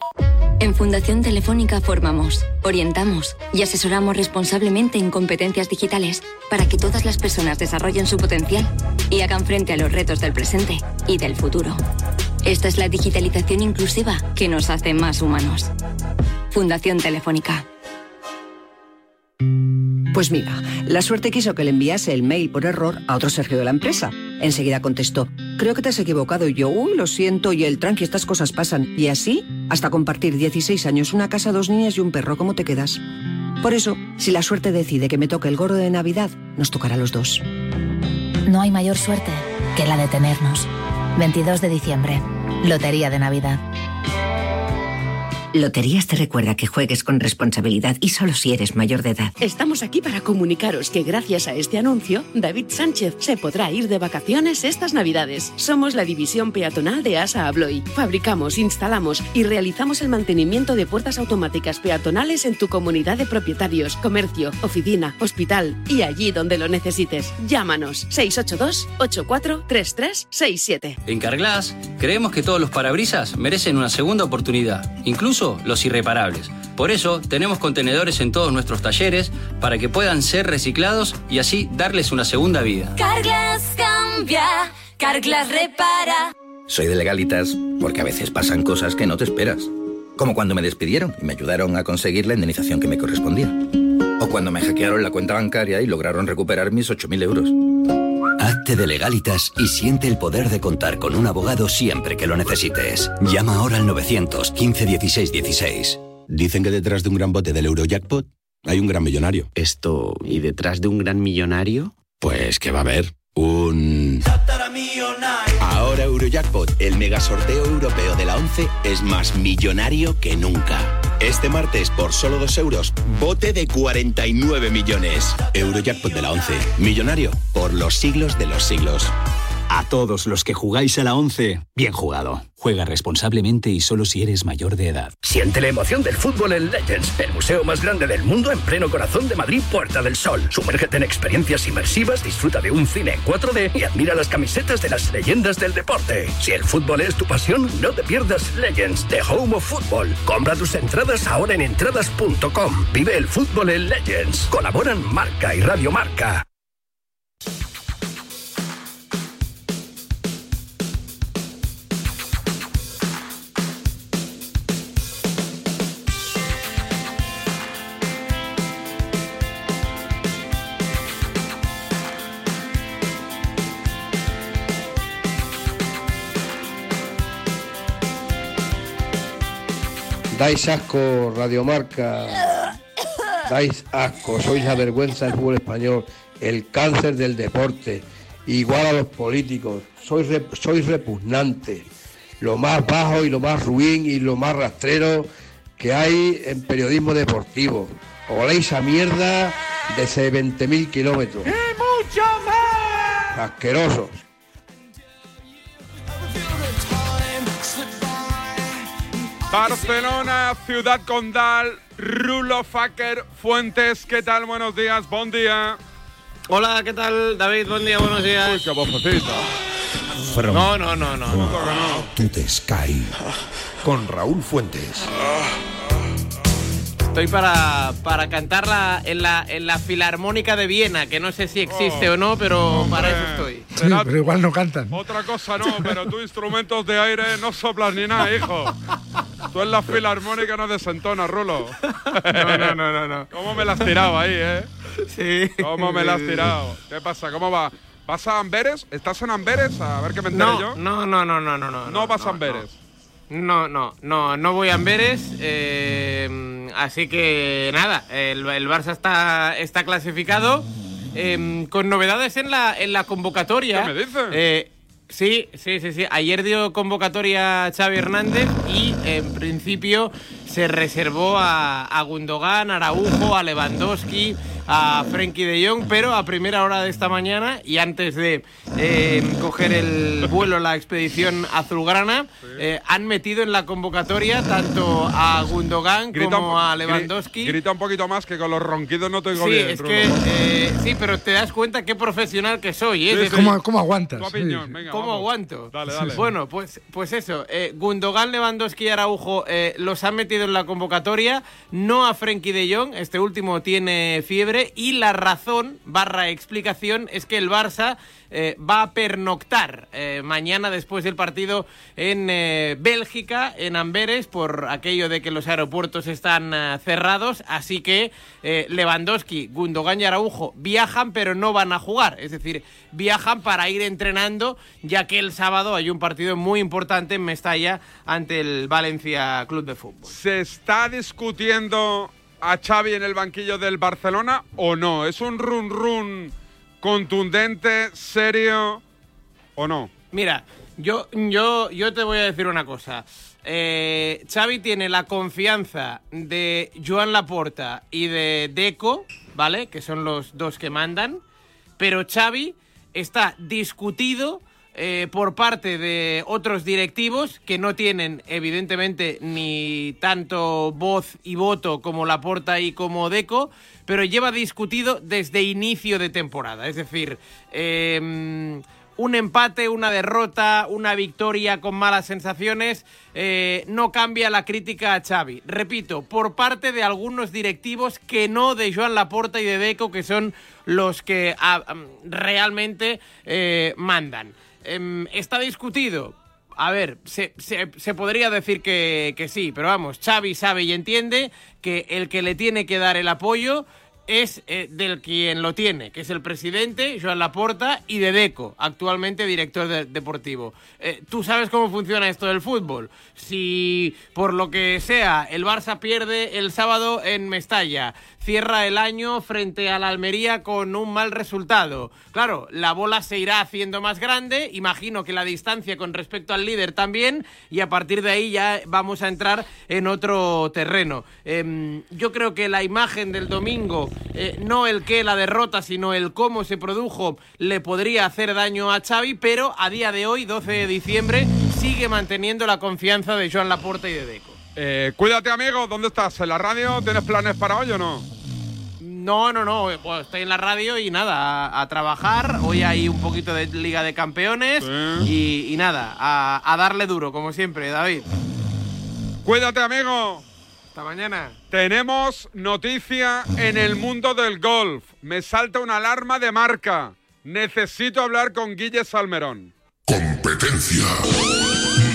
En Fundación Telefónica formamos, orientamos y asesoramos responsablemente en competencias digitales para que todas las personas desarrollen su potencial y hagan frente a los retos del presente y del futuro. Esta es la digitalización inclusiva que nos hace más humanos. Fundación Telefónica. Pues mira, la suerte quiso que le enviase el mail por error a otro Sergio de la empresa. Enseguida contestó, creo que te has equivocado y yo, uy, lo siento, y el tranqui, estas cosas pasan. Y así, hasta compartir 16 años, una casa, dos niñas y un perro, ¿cómo te quedas? Por eso, si la suerte decide que me toque el gordo de Navidad, nos tocará a los dos. No hay mayor suerte que la de tenernos. 22 de diciembre, Lotería de Navidad. Loterías te recuerda que juegues con responsabilidad y solo si eres mayor de edad. Estamos aquí para comunicaros que gracias a este anuncio, David Sánchez se podrá ir de vacaciones estas Navidades. Somos la división peatonal de ASA Abloy. Fabricamos, instalamos y realizamos el mantenimiento de puertas automáticas peatonales en tu comunidad de propietarios, comercio, oficina, hospital y allí donde lo necesites. Llámanos 682 843367. En Carglass creemos que todos los parabrisas merecen una segunda oportunidad, incluso los irreparables. Por eso tenemos contenedores en todos nuestros talleres para que puedan ser reciclados y así darles una segunda vida. Carglass cambia, Carglass repara. Soy de legalitas porque a veces pasan cosas que no te esperas. Como cuando me despidieron y me ayudaron a conseguir la indemnización que me correspondía. O cuando me hackearon la cuenta bancaria y lograron recuperar mis 8.000 euros. Hazte de legalitas y siente el poder de contar con un abogado siempre que lo necesites. Llama ahora al 915 16 16. Dicen que detrás de un gran bote del Eurojackpot hay un gran millonario. Esto, ¿y detrás de un gran millonario? Pues que va a haber un... Ahora Eurojackpot, el mega sorteo europeo de la 11, es más millonario que nunca. Este martes, por solo 2 euros, bote de 49 millones. Eurojackpot de la 11, millonario por los siglos de los siglos. A todos los que jugáis a la 11, bien jugado. Juega responsablemente y solo si eres mayor de edad. Siente la emoción del fútbol en Legends, el museo más grande del mundo en pleno corazón de Madrid, Puerta del Sol. Sumérgete en experiencias inmersivas, disfruta de un cine en 4D y admira las camisetas de las leyendas del deporte. Si el fútbol es tu pasión, no te pierdas Legends, The Home of Football. Compra tus entradas ahora en entradas.com. Vive el fútbol en Legends. Colaboran Marca y Radio Marca. Dais asco, Radiomarca. Dais asco, sois la vergüenza del fútbol español, el cáncer del deporte, igual a los políticos. Sois, rep- sois repugnantes. lo más bajo y lo más ruin y lo más rastrero que hay en periodismo deportivo. Oléis esa mierda de ese 20.000 kilómetros. mucho más! Asquerosos. Barcelona, Ciudad Condal, Rulo Facker, Fuentes, ¿qué tal? Buenos días, buen día. Hola, ¿qué tal, David? Buen día, buenos días. Uy, qué vocecita. No, no, no, no. no. To the Sky con Raúl Fuentes. Estoy para, para cantarla en la, en la Filarmónica de Viena, que no sé si existe o no, pero para eso estoy. Sí, pero igual no cantan. Otra cosa no, pero tú instrumentos de aire no soplas ni nada, hijo. Tú en la filarmónica no desentonas, Rulo. No, no, no, no, no. ¿Cómo me la has tirado ahí, eh? Sí. ¿Cómo me la has Sí, sí, tirado? ¿Qué pasa? ¿Cómo va? ¿Vas a Amberes? ¿Estás en Amberes? A ver qué me enteré No, yo. no, no, no, no, no, no. No vas a Amberes. No, no, no, no voy a Amberes. eh, así que nada, el, el Barça está, está clasificado. eh, con novedades en la, en la convocatoria. ¿Qué me dices? Eh, sí, sí, sí, sí. Ayer dio convocatoria Xavi Hernández y en principio se reservó a, a Gundogan, a Araujo, a Lewandowski, a Frenkie de Jong, pero a primera hora de esta mañana y antes de eh, coger el vuelo la expedición azulgrana, eh, han metido en la convocatoria tanto a Gundogan Grita como a Lewandowski. Grita un poquito más que con los ronquidos no te oigo Sí, bien, es que eh, sí, pero te das cuenta qué profesional que soy, ¿eh? Sí, sí. ¿Cómo, cómo aguantas? Tu Sí. opinión, venga, ¿Cómo vamos. aguanto? Dale, dale. Bueno, pues, pues eso. Eh, Gundogan, Lewandowski y Araujo eh, los han metido en la convocatoria. No a Frenkie de Jong. Este último tiene fiebre. Y la razón, barra explicación, es que el Barça eh, va a pernoctar eh, mañana después del partido en eh, Bélgica, en Amberes, por aquello de que los aeropuertos están cerrados. Así que Lewandowski, Gundogan y Araujo viajan, pero no van a jugar. Es decir, viajan para ir entrenando, ya que el sábado hay un partido muy importante en Mestalla ante el Valencia Club de Fútbol. ¿Se está discutiendo a Xavi en el banquillo del Barcelona o no? ¿Es un run run contundente, serio o no? Mira, yo, yo, yo te voy a decir una cosa. Eh, Xavi tiene la confianza de Joan Laporta y de Deco, ¿vale? Que son los dos que mandan. Pero Xavi está discutido eh, por parte de otros directivos que no tienen, evidentemente, ni tanto voz y voto como Laporta y como Deco, pero lleva discutido desde inicio de temporada. Es decir, eh, un empate, una derrota, una victoria con malas sensaciones, eh, no cambia la crítica a Xavi. Repito, por parte de algunos directivos que no de Joan Laporta y de Deco, que son los que ah, mm, realmente eh, mandan. Em, ¿Está discutido? A ver, se, podría decir que, sí, pero vamos, Xavi sabe y entiende que el que le tiene que dar el apoyo es eh, del quien lo tiene, que es el presidente, Joan Laporta, y de Deco, actualmente director de- deportivo. Eh, Tú sabes cómo funciona esto del fútbol. Si por lo que sea el Barça pierde el sábado en Mestalla, cierra el año frente a la Almería con un mal resultado. Claro, la bola se irá haciendo más grande, imagino que la distancia con respecto al líder también, y a partir de ahí ya vamos a entrar en otro terreno. Em, yo creo que la imagen del domingo, eh, no el qué, la derrota, sino el cómo se produjo, le podría hacer daño a Xavi, pero a día de hoy, 12 de diciembre, sigue manteniendo la confianza de Joan Laporta y de Deco. Eh, cuídate, amigo. ¿Dónde estás? ¿En la radio? ¿Tienes planes para hoy o no? No, no, no, eh, pues estoy en la radio y nada, a, a trabajar. Hoy hay un poquito de Liga de Campeones y, y nada, a, a darle duro, como siempre, David. Cuídate, amigo. Hasta mañana. Tenemos noticia en el mundo del golf. Me salta una alarma de marca. Necesito hablar con Guille Salmerón. Competencia.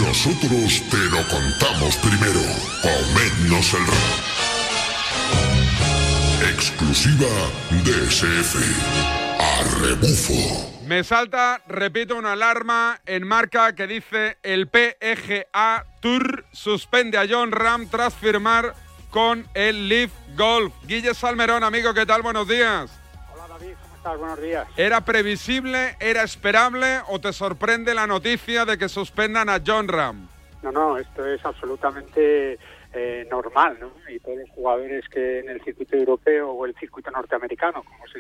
Nosotros te lo contamos primero. Comednos el ra- Exclusiva DSF. A rebufo. Me salta, repito, una alarma en marca que dice el PGA Tour suspende a John Ram tras firmar con el Leaf Golf. Guille Salmerón, amigo, ¿qué tal? Buenos días. Buenos días. ¿Era previsible, era esperable o te sorprende la noticia de que suspendan a John Ram? No, no, esto es absolutamente eh, normal, ¿no? Y todos los jugadores que en el circuito europeo o el circuito norteamericano, como es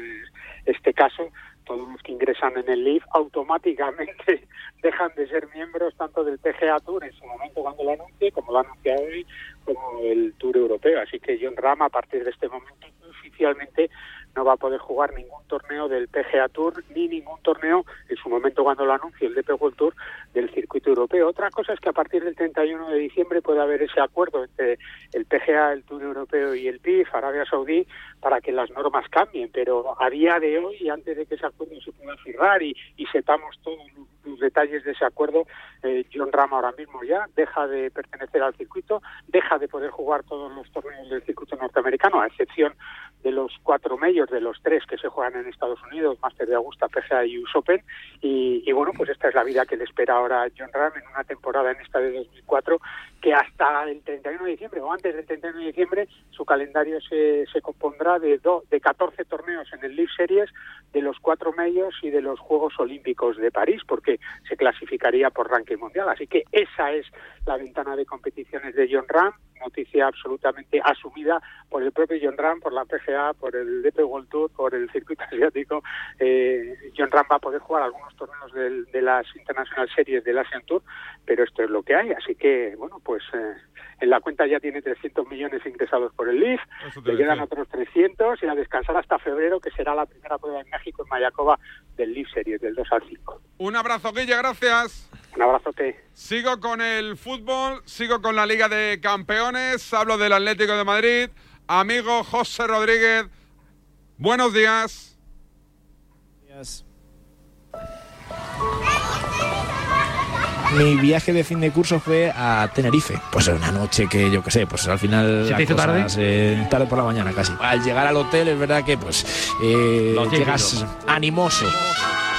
este caso, todos los que ingresan en el LIF automáticamente dejan de ser miembros tanto del PGA Tour en su momento cuando lo anuncie, como lo anuncia hoy, como el Tour Europeo. Así que John Ram a partir de este momento oficialmente no va a poder jugar ningún torneo del PGA Tour ni ningún torneo en su momento cuando lo anuncie el DP World Tour del circuito europeo. Otra cosa es que a partir del 31 de diciembre puede haber ese acuerdo entre el PGA, el Tour Europeo y el PIF, Arabia Saudí, para que las normas cambien. Pero a día de hoy, antes de que ese acuerdo se pueda cerrar y, y sepamos todos los, detalles de ese acuerdo, eh, John Ram ahora mismo ya deja de pertenecer al circuito, deja de poder jugar todos los torneos del circuito norteamericano, a excepción de los cuatro medios, de los tres que se juegan en Estados Unidos, Master de Augusta, PGA y US Open. Y, bueno, pues esta es la vida que le espera ahora John Ram en una temporada en esta de 2004 que hasta el 31 de diciembre o antes del 31 de diciembre su calendario se, se compondrá de, do- de 14 torneos en el League Series, de los cuatro medios y de los Juegos Olímpicos de París, porque se clasificaría por ranking mundial. Así que esa es la ventana de competiciones de John Ram, noticia absolutamente asumida por el propio John Ram, por la PGA, por el DP World Tour, por el circuito asiático. Eh, John Ram va a poder jugar algunos torneos del- de las International Series del Asian Tour, pero esto es lo que hay. Así que, bueno, pues eh, en la cuenta ya tiene 300 millones ingresados por el LIF, le quedan otros 300 y a descansar hasta febrero, que será la primera prueba en México, en Mayacoba, del LIF Series, del 2 al 5. Un abrazo, Guille, gracias. Un abrazote. Sigo con el fútbol, sigo con la Liga de Campeones, hablo del Atlético de Madrid. Amigo José Rodríguez, buenos días. Mi viaje de fin de curso fue a Tenerife. Pues una noche que yo qué sé, pues al final. ¿Se te hizo tarde? eh, tarde por la mañana casi. Al llegar al hotel es verdad que pues eh, llegas animoso.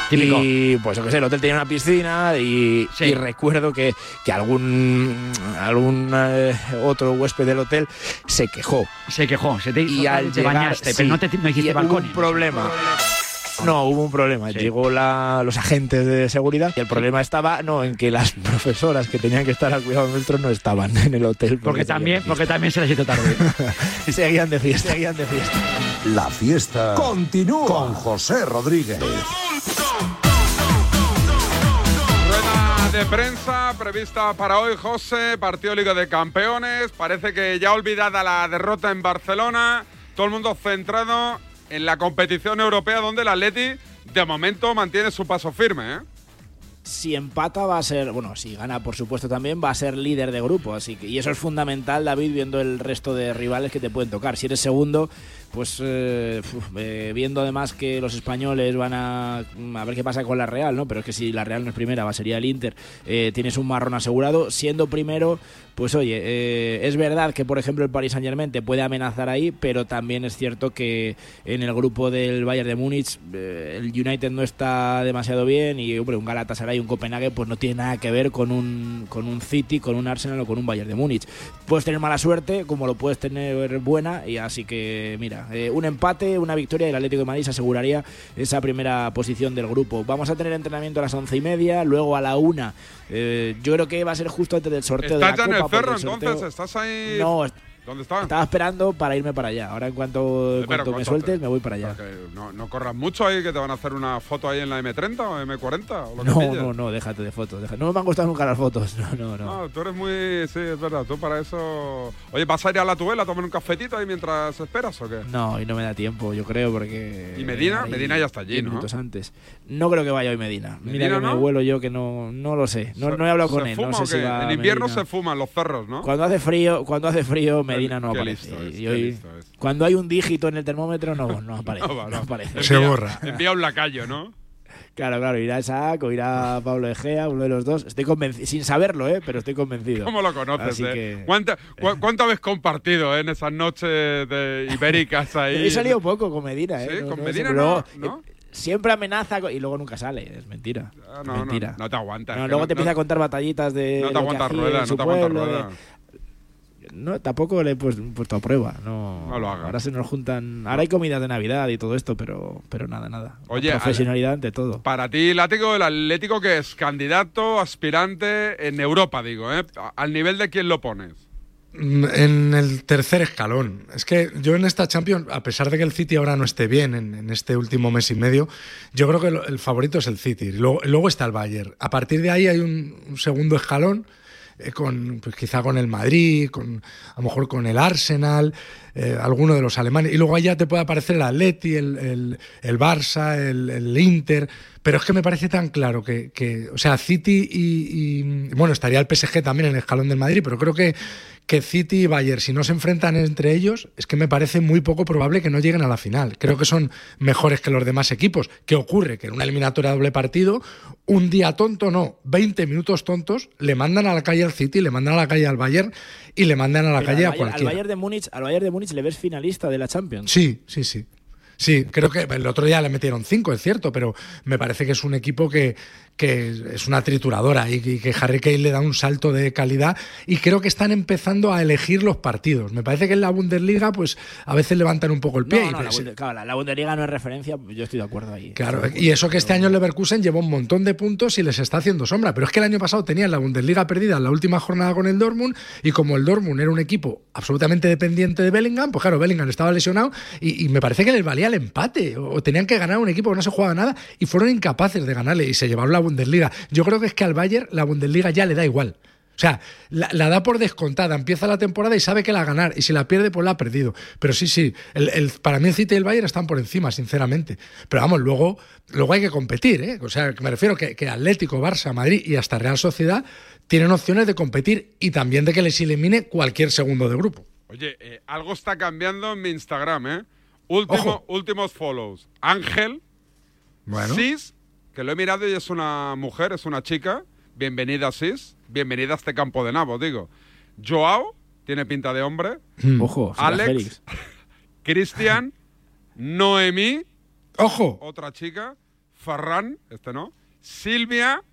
Típico. Y pues yo qué sé, el hotel tenía una piscina y, y recuerdo que, que algún algún eh, otro huésped del hotel se quejó. Se quejó, se te, y al te llegar, bañaste, pero no, te, no hiciste y hubo balcón. un problema. No, hubo un problema. Llegó la, los agentes de seguridad y el problema estaba no en que las profesoras que tenían que estar al cuidado nuestro no estaban en el hotel. Porque también, porque también se les hizo tarde. seguían de fiesta, seguían de fiesta. La fiesta continúa con José Rodríguez. De prensa prevista para hoy, José. Partido Liga de Campeones. Parece que ya olvidada la derrota en Barcelona. Todo el mundo centrado en la competición europea donde el Atleti de momento mantiene su paso firme. ¿eh? Si empata va a ser, bueno, si gana por supuesto también va a ser líder de grupo, así que y eso es fundamental, David, viendo el resto de rivales que te pueden tocar. Si eres segundo, pues eh, eh, viendo además que los españoles van a a ver qué pasa con la Real, ¿no? Pero es que si la Real no es primera, va sería el Inter. eh, tienes un marrón asegurado, siendo primero, pues oye, eh, es verdad que por ejemplo el Paris Saint Germain te puede amenazar ahí, pero también es cierto que en el grupo del Bayern de Múnich el United no está demasiado bien y hombre, un Galatasaray y un Copenhague pues no tiene nada que ver con un, con un City, con un Arsenal o con un Bayern de Múnich. Puedes tener mala suerte como lo puedes tener buena y así que mira, eh, un empate, una victoria y el Atlético de Madrid se aseguraría esa primera posición del grupo. Vamos a tener entrenamiento a las once y media, luego a la una. eh, yo creo que va a ser justo antes del sorteo de la ¿Estás ya en Copa, el sorteo- entonces? ¿Estás ahí? No, ¿Dónde está? estaba esperando para irme para allá. Ahora en cuanto, en Pero cuanto me ¿cuánto sueltes te- me voy para allá. No, no corras mucho ahí que te van a hacer una foto ahí en la M30 o M40 o lo que No, pilles. no, no, déjate de fotos. déjate. No me han gustado nunca las fotos. No, no, no. No, tú eres muy. Sí, es verdad. Tú para eso. Oye, ¿vas a ir a la tuela a tomar un cafetito ahí mientras esperas o qué? No, y no me da tiempo, yo creo, porque. ¿Y Medina? Medina ya está allí, ¿no? minutos antes. No creo que vaya hoy Medina. Mira ¿Medina que me vuelo yo que no, no lo sé. No, Se- no he hablado con ¿se él. fuma No o sé si qué? va En invierno Medina. se fuman los cerros, ¿no? Cuando hace frío, cuando hace frío, Medina no qué aparece. listo es, Y qué hoy- listo es. cuando hay un dígito en el termómetro, no, no aparece. No, va, no no. aparece. Envía- Envía un lacayo, ¿no? Claro, claro, irá Isaac o irá Pablo Egea, uno de los dos. Estoy convencido, sin saberlo, ¿eh? pero estoy convencido. ¿Cómo lo conoces, Así eh? que- ¿Cuánta- cu- ¿Cuánto habéis compartido eh, en esas noches de ibéricas ahí? He salido poco con Medina, ¿eh? Sí, No- con no Medina no, pero ¿no? eh, Siempre amenaza y luego nunca sale, es mentira. Ah, no, no, mentira. no te aguantas, No, luego no- te empieza no- a contar batallitas de. no te aguantas rueda, no te aguantas rueda. No, tampoco le he pues- puesto a prueba. No, No lo hagas. Ahora se nos juntan. Ahora hay comidas de Navidad y todo esto, pero, pero nada, nada. Oye, profesionalidad ante todo. Para ti, Látigo, el Atlético que es candidato, aspirante en Europa, digo, ¿eh? Al nivel de quién lo pones. Mm, En el tercer escalón. Es que yo en esta Champions, a pesar de que el City ahora no esté bien en, en este último mes y medio, yo creo que el favorito es el City. Luego, luego está el Bayern. A partir de ahí hay un, un segundo escalón. Eh, con pues quizá con el Madrid, con a lo mejor con el Arsenal, eh, alguno de los alemanes. Y luego allá te puede aparecer el Atleti, el, el, el Barça, el, el Inter. Pero es que me parece tan claro que, que, o sea, City y, y- bueno, estaría el PSG también en el escalón del Madrid, pero creo que, que City y Bayern, si no se enfrentan entre ellos, es que me parece muy poco probable que no lleguen a la final. Creo que son mejores que los demás equipos. ¿Qué ocurre? Que en una eliminatoria doble partido, un día tonto, no, 20 minutos tontos, le mandan a la calle al City, le mandan a la calle al Bayern y le mandan a la Pero calle al a Bayern- Al cualquiera. Bayern de Múnich, al Bayern de Múnich le ves finalista de la Champions. Sí, sí, sí. Sí, creo que el otro día le metieron cinco, es cierto, pero me parece que es un equipo que, que es una trituradora y que, y Harry Kane le da un salto de calidad y creo que están empezando a elegir los partidos. Me parece que en la Bundesliga pues a veces levantan un poco el pie. No, y no, la, pues, claro, la- la Bundesliga no es referencia, yo estoy de acuerdo ahí. Claro, y eso que este año el Leverkusen lleva un montón de puntos y les está haciendo sombra. Pero es que el año pasado tenían la Bundesliga perdida en la última jornada con el Dortmund y como el Dortmund era un equipo absolutamente dependiente de Bellingham, pues claro, Bellingham estaba lesionado y, y me parece que les valía el empate o, tenían que ganar un equipo que no se jugaba nada y fueron incapaces de ganarle y se llevaron la Bundesliga. Yo creo que es que al Bayern la Bundesliga ya le da igual. O sea, la, da por descontada, empieza la temporada y sabe que la va a ganar. Y si la pierde, pues la ha perdido. Pero sí, sí, el, para mí el City y el Bayern están por encima, sinceramente. Pero vamos, luego, luego hay que competir, ¿eh? O sea, me refiero que, que Atlético, Barça, Madrid y hasta Real Sociedad tienen opciones de competir y también de que les elimine cualquier segundo de grupo. Oye, eh, algo está cambiando en mi Instagram, ¿eh? Último, últimos follows. Ángel, Bueno. Sis, que lo he mirado y es una mujer, es una chica. Bienvenida, Sis. Bienvenida a este campo de nabos, digo. Joao, tiene pinta de hombre. Mm. Ojo, Alex. Cristian, Noemí, Ojo, otra chica. Ferran, este no. Silvia,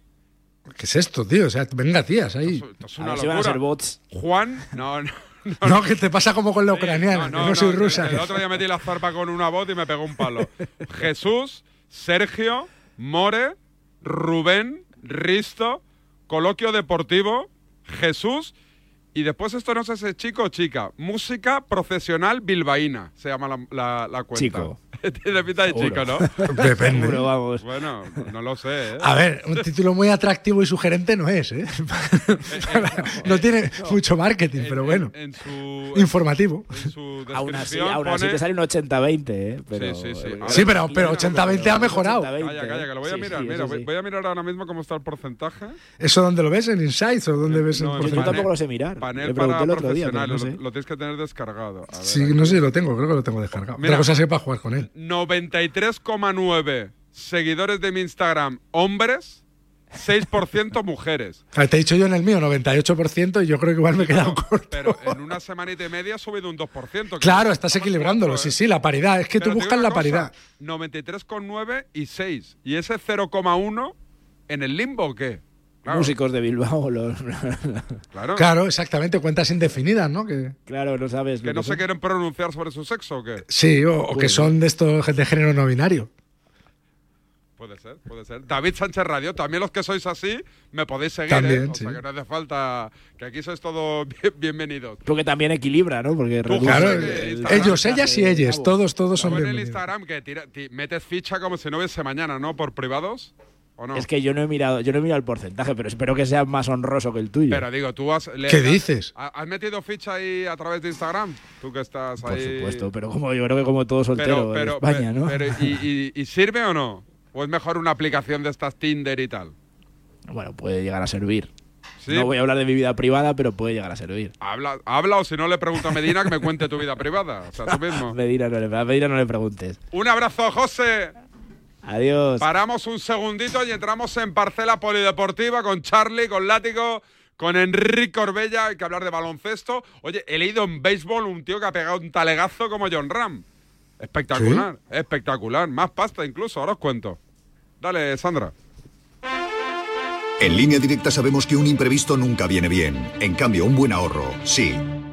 ¿qué es esto, tío? O sea, venga, tías, ahí. esto es A una ver si van a locura. ser bots. Juan, no, no. No, que te pasa como con la ucraniana, No, que no soy no, rusa. El otro día metí la zarpa con una voz y me pegó un palo. Jesús, Sergio, More, Rubén, Risto, Coloquio Deportivo, Jesús. Y después esto no sé si es chico o chica. Música profesional bilbaína se llama la, la- la cuenta. Chico. Tiene pinta de chico, ¿no? Depende. Seguro, vamos. Bueno, no lo sé, ¿eh? A ver, un título muy atractivo y sugerente no es, ¿eh? no tiene mucho marketing, pero bueno. En su, Informativo. en su Aún así, aún así pone- te sale un 80-20, ¿eh? Pero, Sí, sí, sí. eh, A Sí, pero, pero 80-20 ha mejorado. 80-20, Calla, calla, que lo voy a Sí, mirar. sí, Mira, eso voy, sí. voy a mirar ahora mismo cómo está el porcentaje. ¿Eso dónde lo ves? ¿En Insights o dónde ves el No, en Yo porcentaje? tampoco lo sé mirar. Panel para el otro día, pero profesionales, no lo, sé. lo tienes que tener descargado. A ver, Sí, aquí. no sé si lo tengo, creo que lo tengo descargado. Mira. Otra cosa es que para jugar con él. 93,9 seguidores de mi Instagram hombres, 6% mujeres. A ver, Te he dicho yo en el mío 98% y yo creo que igual me he quedado corto. Pero en una semanita y media ha subido un 2%. que Claro, estás equilibrándolo. Sí, sí, la paridad. Es que Pero tú buscas la cosa, paridad. 93,9 y 6. ¿Y ese 0,1 en el limbo o qué? Claro, Músicos de Bilbao, los- Claro. Claro, exactamente, cuentas indefinidas, ¿no? Que, claro, no sabes. ¿Que no que se quieren pronunciar sobre su sexo o qué? sí, o, o que son de estos de género no binario. Puede ser, puede ser. David Sánchez Radio, también los que sois así, me podéis seguir, También, ¿eh? O sea que no hace falta, que aquí sois todos bien- bienvenidos. Porque también equilibra, ¿no? Porque reduce Claro, el- eh, el ellos, ellas y ellas, todos, todos son Tú en el bienvenidos. Instagram que tira- metes ficha como si no hubiese mañana, ¿no? Por privados, ¿o no? Es que yo no he mirado, yo no he mirado el porcentaje, pero espero que sea más honroso que el tuyo. Pero digo, tú has... le- ¿Qué dices? ¿ha- ¿Has metido ficha ahí a través de Instagram? Tú que estás Por ahí... supuesto, pero como yo creo que como todo soltero pero, pero, en España, ¿no? pero, ¿y, y- y sirve o no? ¿O es mejor una aplicación de estas Tinder y tal? Bueno, puede llegar a servir. ¿Sí? No voy a hablar de mi vida privada, pero puede llegar a servir. Habla, habla o si no le pregunto a Medina que me cuente tu vida privada. O sea, tú mismo. Medina no le, a Medina no le preguntes. Un abrazo, José. Adiós. Paramos un segundito y entramos en parcela polideportiva con Charlie, con Látigo, con Enrique Corbella. Hay que hablar de baloncesto. Oye, he leído en béisbol un tío que ha pegado un talegazo como John Ram. Espectacular, espectacular. Más pasta incluso, ahora os cuento. Dale, Sandra. En línea directa sabemos que un imprevisto nunca viene bien. En cambio, un buen ahorro, sí.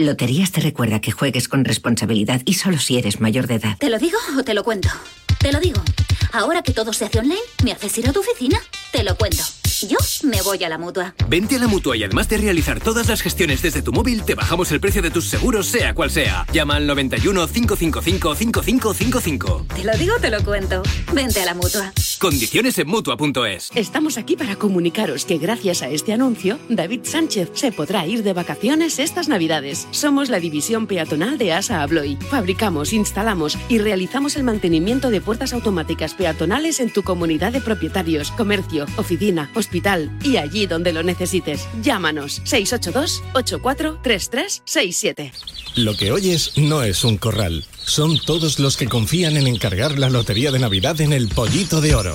Loterías te recuerda que juegues con responsabilidad y solo si eres mayor de edad. ¿Te lo digo o te lo cuento? Te lo digo. Ahora que todo se hace online, ¿me haces ir a tu oficina? Te lo cuento. Yo me voy a la mutua. Vente a la mutua y además de realizar todas las gestiones desde tu móvil, te bajamos el precio de tus seguros, sea cual sea. Llama al 91 555 5555. Te lo digo, te lo cuento. Vente a la mutua. Condiciones en mutua.es. Estamos aquí para comunicaros que gracias a este anuncio, David Sánchez se podrá ir de vacaciones estas Navidades. Somos la división peatonal de ASA Abloy. Fabricamos, instalamos y realizamos el mantenimiento de puertas automáticas peatonales en tu comunidad de propietarios, comercio, oficina, y allí donde lo necesites. Llámanos 682 843367. Lo que oyes no es un corral. Son todos los que confían en encargar la lotería de Navidad en el Pollito de Oro.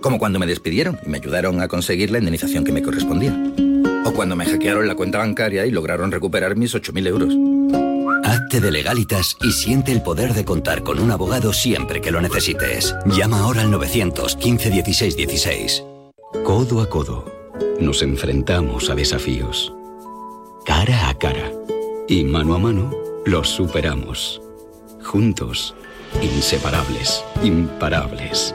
Como cuando me despidieron y me ayudaron a conseguir la indemnización que me correspondía. O cuando me hackearon la cuenta bancaria y lograron recuperar mis 8.000 euros. Hazte de legalitas y siente el poder de contar con un abogado siempre que lo necesites. Llama ahora al 915 16 16. Codo a codo, nos enfrentamos a desafíos. Cara a cara. Y mano a mano, los superamos. Juntos, inseparables, imparables.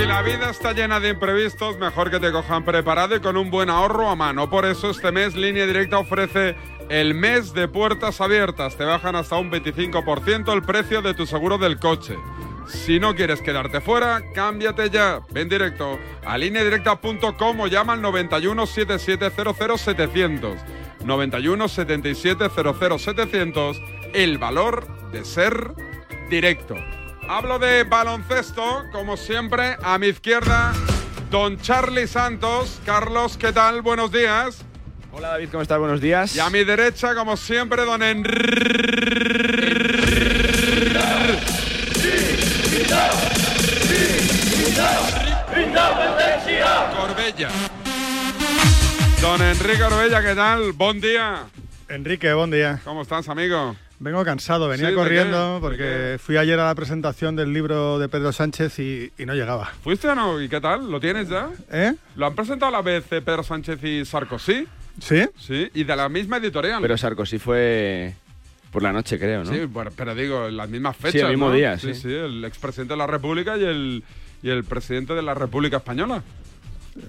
Si la vida está llena de imprevistos, mejor que te cojan preparado y con un buen ahorro a mano. Por eso este mes Línea Directa ofrece el mes de puertas abiertas. Te bajan hasta un 25% el precio de tu seguro del coche. Si no quieres quedarte fuera, cámbiate ya. Ven directo a lineadirecta.com o llama al 91 7700 700. 91 7700 700. El valor de ser directo. Hablo de baloncesto, como siempre, a mi izquierda, don Charlie Santos. Carlos, ¿qué tal? Buenos días. Hola David, ¿cómo estás? Buenos días. Y a mi derecha, como siempre, don Enrique Corbella. Don Enrique Corbella, ¿qué tal? Buen día. Enrique, buen día. ¿Cómo estás, amigo? Vengo cansado, venía Sí, ¿de corriendo porque fui ayer a la presentación del libro de Pedro Sánchez y, y no llegaba. ¿Fuiste o no? ¿Y qué tal? ¿Lo tienes ya? ¿Eh? ¿Lo han presentado a la vez eh, Pedro Sánchez y Sarkozy? ¿Sí? Sí, y de la misma editorial. Pero Sarkozy fue por la noche, creo, ¿no? Sí, pero digo, en las mismas Sí, fechas. el mismo ¿no? día, sí. sí. Sí, el expresidente de la República y el, y el presidente de la República Española.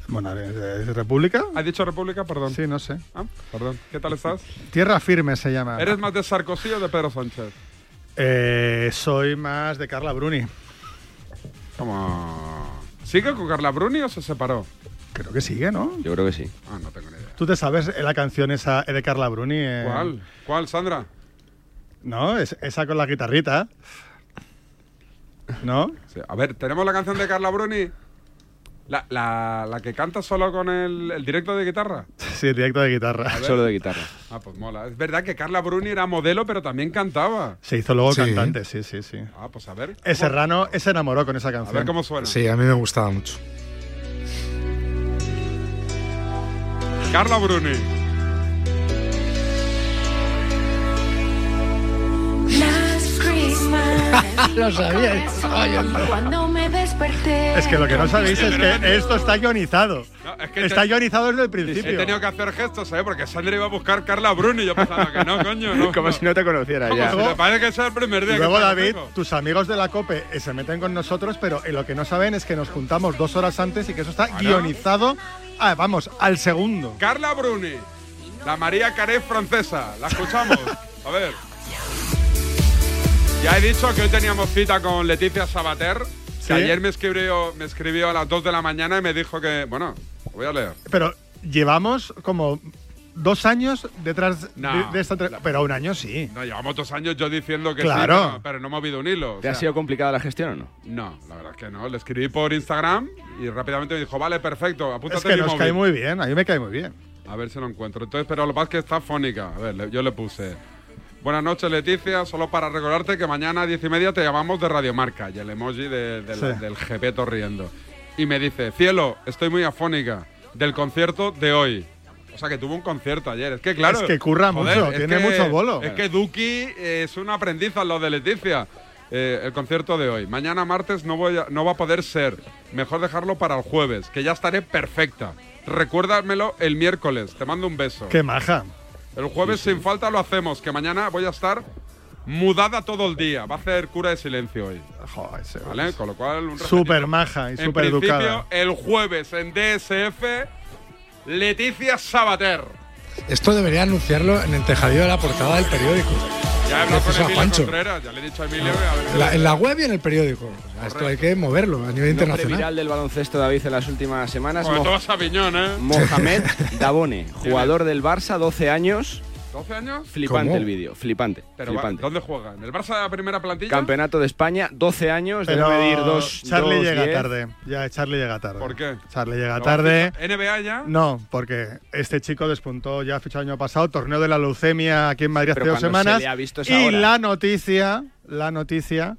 Bueno, ¿es, República? ¿Has dicho República? Perdón. Sí, no sé. Ah, perdón. ¿Qué tal estás? Tierra Firme se llama. ¿Eres más de Sarkozy o de Pedro Sánchez? Eh, soy más de Carla Bruni. ¿Cómo? ¿Sigue con Carla Bruni o se separó? Creo que sigue, ¿no? Yo creo que sí. Ah, no tengo ni idea. ¿Tú te sabes la canción esa de Carla Bruni? eh? ¿Cuál? ¿Cuál, Sandra? No, es, esa con la guitarrita. ¿No? Sí, A ver, tenemos la canción de Carla Bruni. La, la, la que canta solo con el, el directo de guitarra. Sí, directo de guitarra. A. Solo de guitarra. Ah, pues mola. Es verdad que Carla Bruni era modelo, pero también cantaba. Se hizo luego Sí. cantante, sí, sí, sí. Ah, pues a ver. Eh, Serrano se enamoró con esa A canción. ver cómo suena. Sí, a mí me gustaba mucho. Carla Bruni. Lo sabía. Cuando me desperté. Es que lo que no sabéis es que esto está guionizado. No, es que Está te- guionizado desde el He principio. tenido que hacer gestos, ¿eh? Porque Sandra iba a buscar Carla Bruni. Yo pensando que no, coño, no. Como si no te conociera Como ya. si me parece que sea el primer día Y luego, que David, conozco. tus amigos de la COPE eh, se meten con nosotros, pero eh, lo que no saben es que nos juntamos dos horas antes y que eso está guionizado, ah, vamos, al segundo. Carla Bruni. La María Carey francesa. La escuchamos. A ver. Ya he dicho que hoy teníamos cita con Leticia Sabater. Sí. Que ayer me escribió, me escribió a las 2 de la mañana y me dijo que. Bueno, lo voy a leer. Pero llevamos como dos años detrás de- No. de, esta... Pero un año sí. No, llevamos dos años yo diciendo que Claro. sí, pero, pero no he movido un hilo. ¿Te ha sido complicada la gestión o no? No, la verdad es que no. Le escribí por Instagram y rápidamente me dijo, vale, perfecto, apúntate Es que nos móvil". cae muy bien, a mí me cae muy bien. A ver si lo encuentro. Entonces, pero lo que pasa es que está fónica. A ver, le- yo le puse. Buenas noches, Leticia. Solo para recordarte que mañana a diez y media te llamamos de Radiomarca. Y el emoji de- de la- Sí. del Gepeto riendo. Y me dice, cielo, estoy muy afónica del concierto de hoy. O sea, que tuvo un concierto ayer. Es que, claro. Es que curra mucho, tiene que- mucho bolo. Es que Duki es una aprendiz a lo de Leticia. Eh, el concierto de hoy. Mañana martes no, voy a- no va a poder ser. Mejor dejarlo para el jueves, que ya estaré perfecta. Recuérdamelo el miércoles. Te mando un beso. Qué maja. El jueves sin falta lo hacemos, que mañana voy a estar mudada todo el día. Va a hacer cura de silencio hoy. Joder, ese- ¿Vale? Con lo cual, un Súper maja y en súper principio, educada. el jueves en DSF, Leticia Sabater. Esto debería anunciarlo en el tejadillo de la portada del periódico. Ya he hablado con Emilio Juancho. Contreras, ya le he dicho a Emilio. que a la, en la web y en el periódico. O sea, esto hay que moverlo a nivel Nombre internacional. viral del baloncesto, David, en las últimas semanas. Tú vas a ¿eh? Mohamed Dabone, jugador del Barça, 12 años. ¿12 años? Flipante ¿Cómo? el vídeo, flipante. Pero va- flipante. ¿dónde juega? ¿En el Barça de la primera plantilla? Campeonato de España, 12 años, Pero debe medir dos. Charlie dos llega diez. tarde. Ya, Charlie llega tarde. ¿Por qué? Charlie llega ¿Lo va a tarde. ¿NBA ya? No, porque este chico despuntó ya fichado el año pasado, torneo de la leucemia aquí en Madrid hace Pero dos cuando se semanas. le ha visto y la noticia, la noticia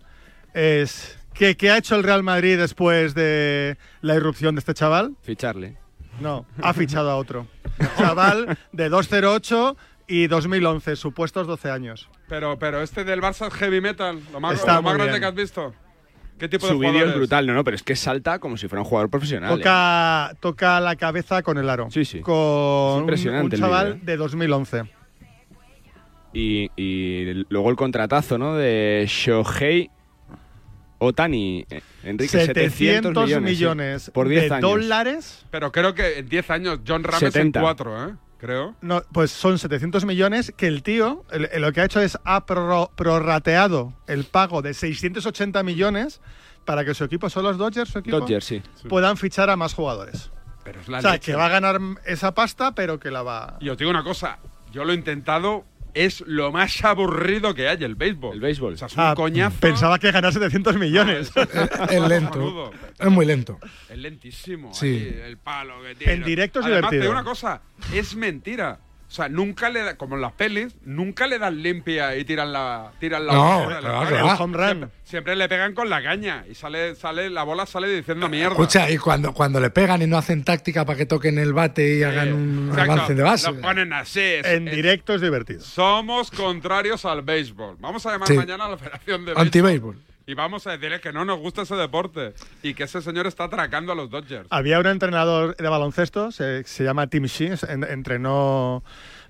es que ¿qué ha hecho el Real Madrid después de la irrupción de este chaval? Ficharle. No, ha fichado a otro. Chaval de 208 y 2011, supuestos 12 años. Pero, pero este del Barça es heavy metal, lo más, Está lo más grande bien. que has visto. ¿Qué tipo Su de vídeo jugador es brutal, no, no, pero es que salta como si fuera un jugador profesional. ¿eh? Toca, toca la cabeza con el aro. Sí, sí. Con Es un- impresionante un el chaval vídeo, ¿eh? de 2011. Y, y luego el contratazo, ¿no? De Shohei Otani, eh, Enrique, 700 700 millones. millones sí. por 10 de años. dólares. Pero creo que en 10 años, John Rames 70. en 4, ¿eh? Creo. No, pues son 700 millones que el tío el- el- lo que ha hecho es ha prorro- prorrateado el pago de 680 millones para que su equipo, son los Dodgers, su equipo, Dodgers, sí. puedan fichar a más jugadores. Pero es la o sea, leche. que va a ganar esa pasta, pero que la va... Y os digo una cosa, yo lo he intentado, es lo más aburrido que hay el béisbol. El béisbol. O sea, es un Ah, coñazo. Pensaba que ganar 700 millones. Es lento. Es muy lento. Es lentísimo. Sí. ahí, el palo que tira. En directo es Además, te divertido. digo una cosa, es mentira. O sea, nunca le da, como en las pelis, nunca le dan limpia y tiran la tiran la No, bola. claro, claro. run. Siempre, siempre le pegan con la caña y sale sale la bola sale diciendo mierda. Escucha, y cuando, cuando le pegan y no hacen táctica para que toquen el bate y Sí, hagan un exacto. avance de base. Lo ponen así. es- En es- directo es divertido. Somos contrarios al béisbol. Vamos a llamar Sí. mañana a la Federación de Béisbol. Anti-béisbol. Y vamos a decirle que no nos gusta ese deporte y que ese señor está atracando a los Dodgers. Había un entrenador de baloncesto, se, se llama Tim Sheen, en- entrenó,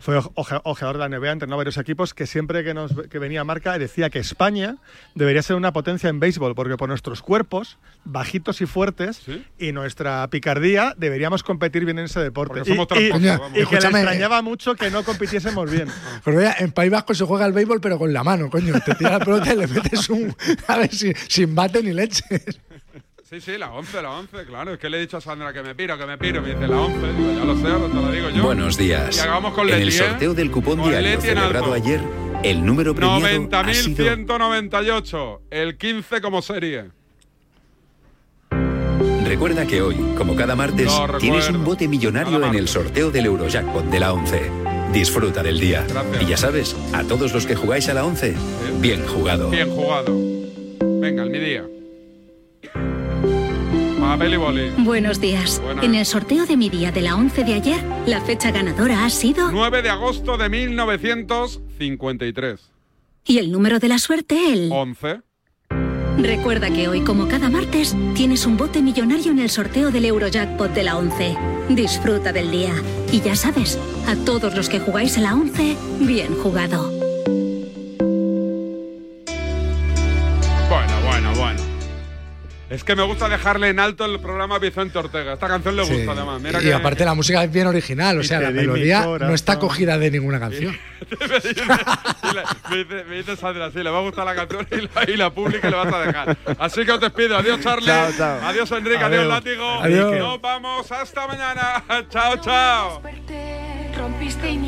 fue oje- ojeador de la NBA, entrenó varios equipos, que siempre que, nos, que venía a marca decía que España debería ser una potencia en béisbol, porque por nuestros cuerpos, bajitos y fuertes, ¿Sí? y nuestra picardía, deberíamos competir bien en ese deporte. Porque somos y, y- tramposos, Coño, vamos. y que le extrañaba mucho que no compitiésemos bien. Pero vea, en País Vasco se juega al béisbol, pero con la mano, coño. Te tira la pelota y le metes un. A ver, si, sin bate ni leches. Sí, sí, la 11, la 11, claro. Es que le he dicho a Sandra que me piro, que me piro. Me dice la 11. Digo, ya lo sé, te lo digo yo. Buenos días. Y acabamos con en Leti, el ¿eh? sorteo del cupón diario en celebrado ayer, el número premiado ha sido... 90.198. El 15 como serie. recuerda que hoy, como cada martes, recuerdo. tienes un bote millonario en el sorteo del Eurojackpot de la 11. Disfruta del día. Y ya sabes, a todos los que jugáis a la 11, bien jugado. Bien jugado. Venga, el mi día. Papel y boli. Buenos días. Buenas. En el sorteo de mi día de la 11 de ayer, la fecha ganadora ha sido... 9 de agosto de 1953. Y el número de la suerte, el... 11. Recuerda que hoy, como cada martes, tienes un bote millonario en el sorteo del Eurojackpot de la 11. Disfruta del día. Y ya sabes, a todos los que jugáis a la 11, bien jugado. Es que me gusta dejarle en alto el programa a Vicente Ortega. Esta canción le Sí. gusta además. Mira y que aparte la música es bien original, o sea, la melodía no está cogida de ninguna canción. me, dice, me dice, me dice Sandra, sí, le va a gustar la canción y la, y la publica y le vas a dejar. Así que os despido. Adiós, Charlie. Chao, chao. Adiós, Enrique. Adiós, Adiós. Látigo. Adiós. Nos vamos. Hasta mañana. chao, chao. Rompiste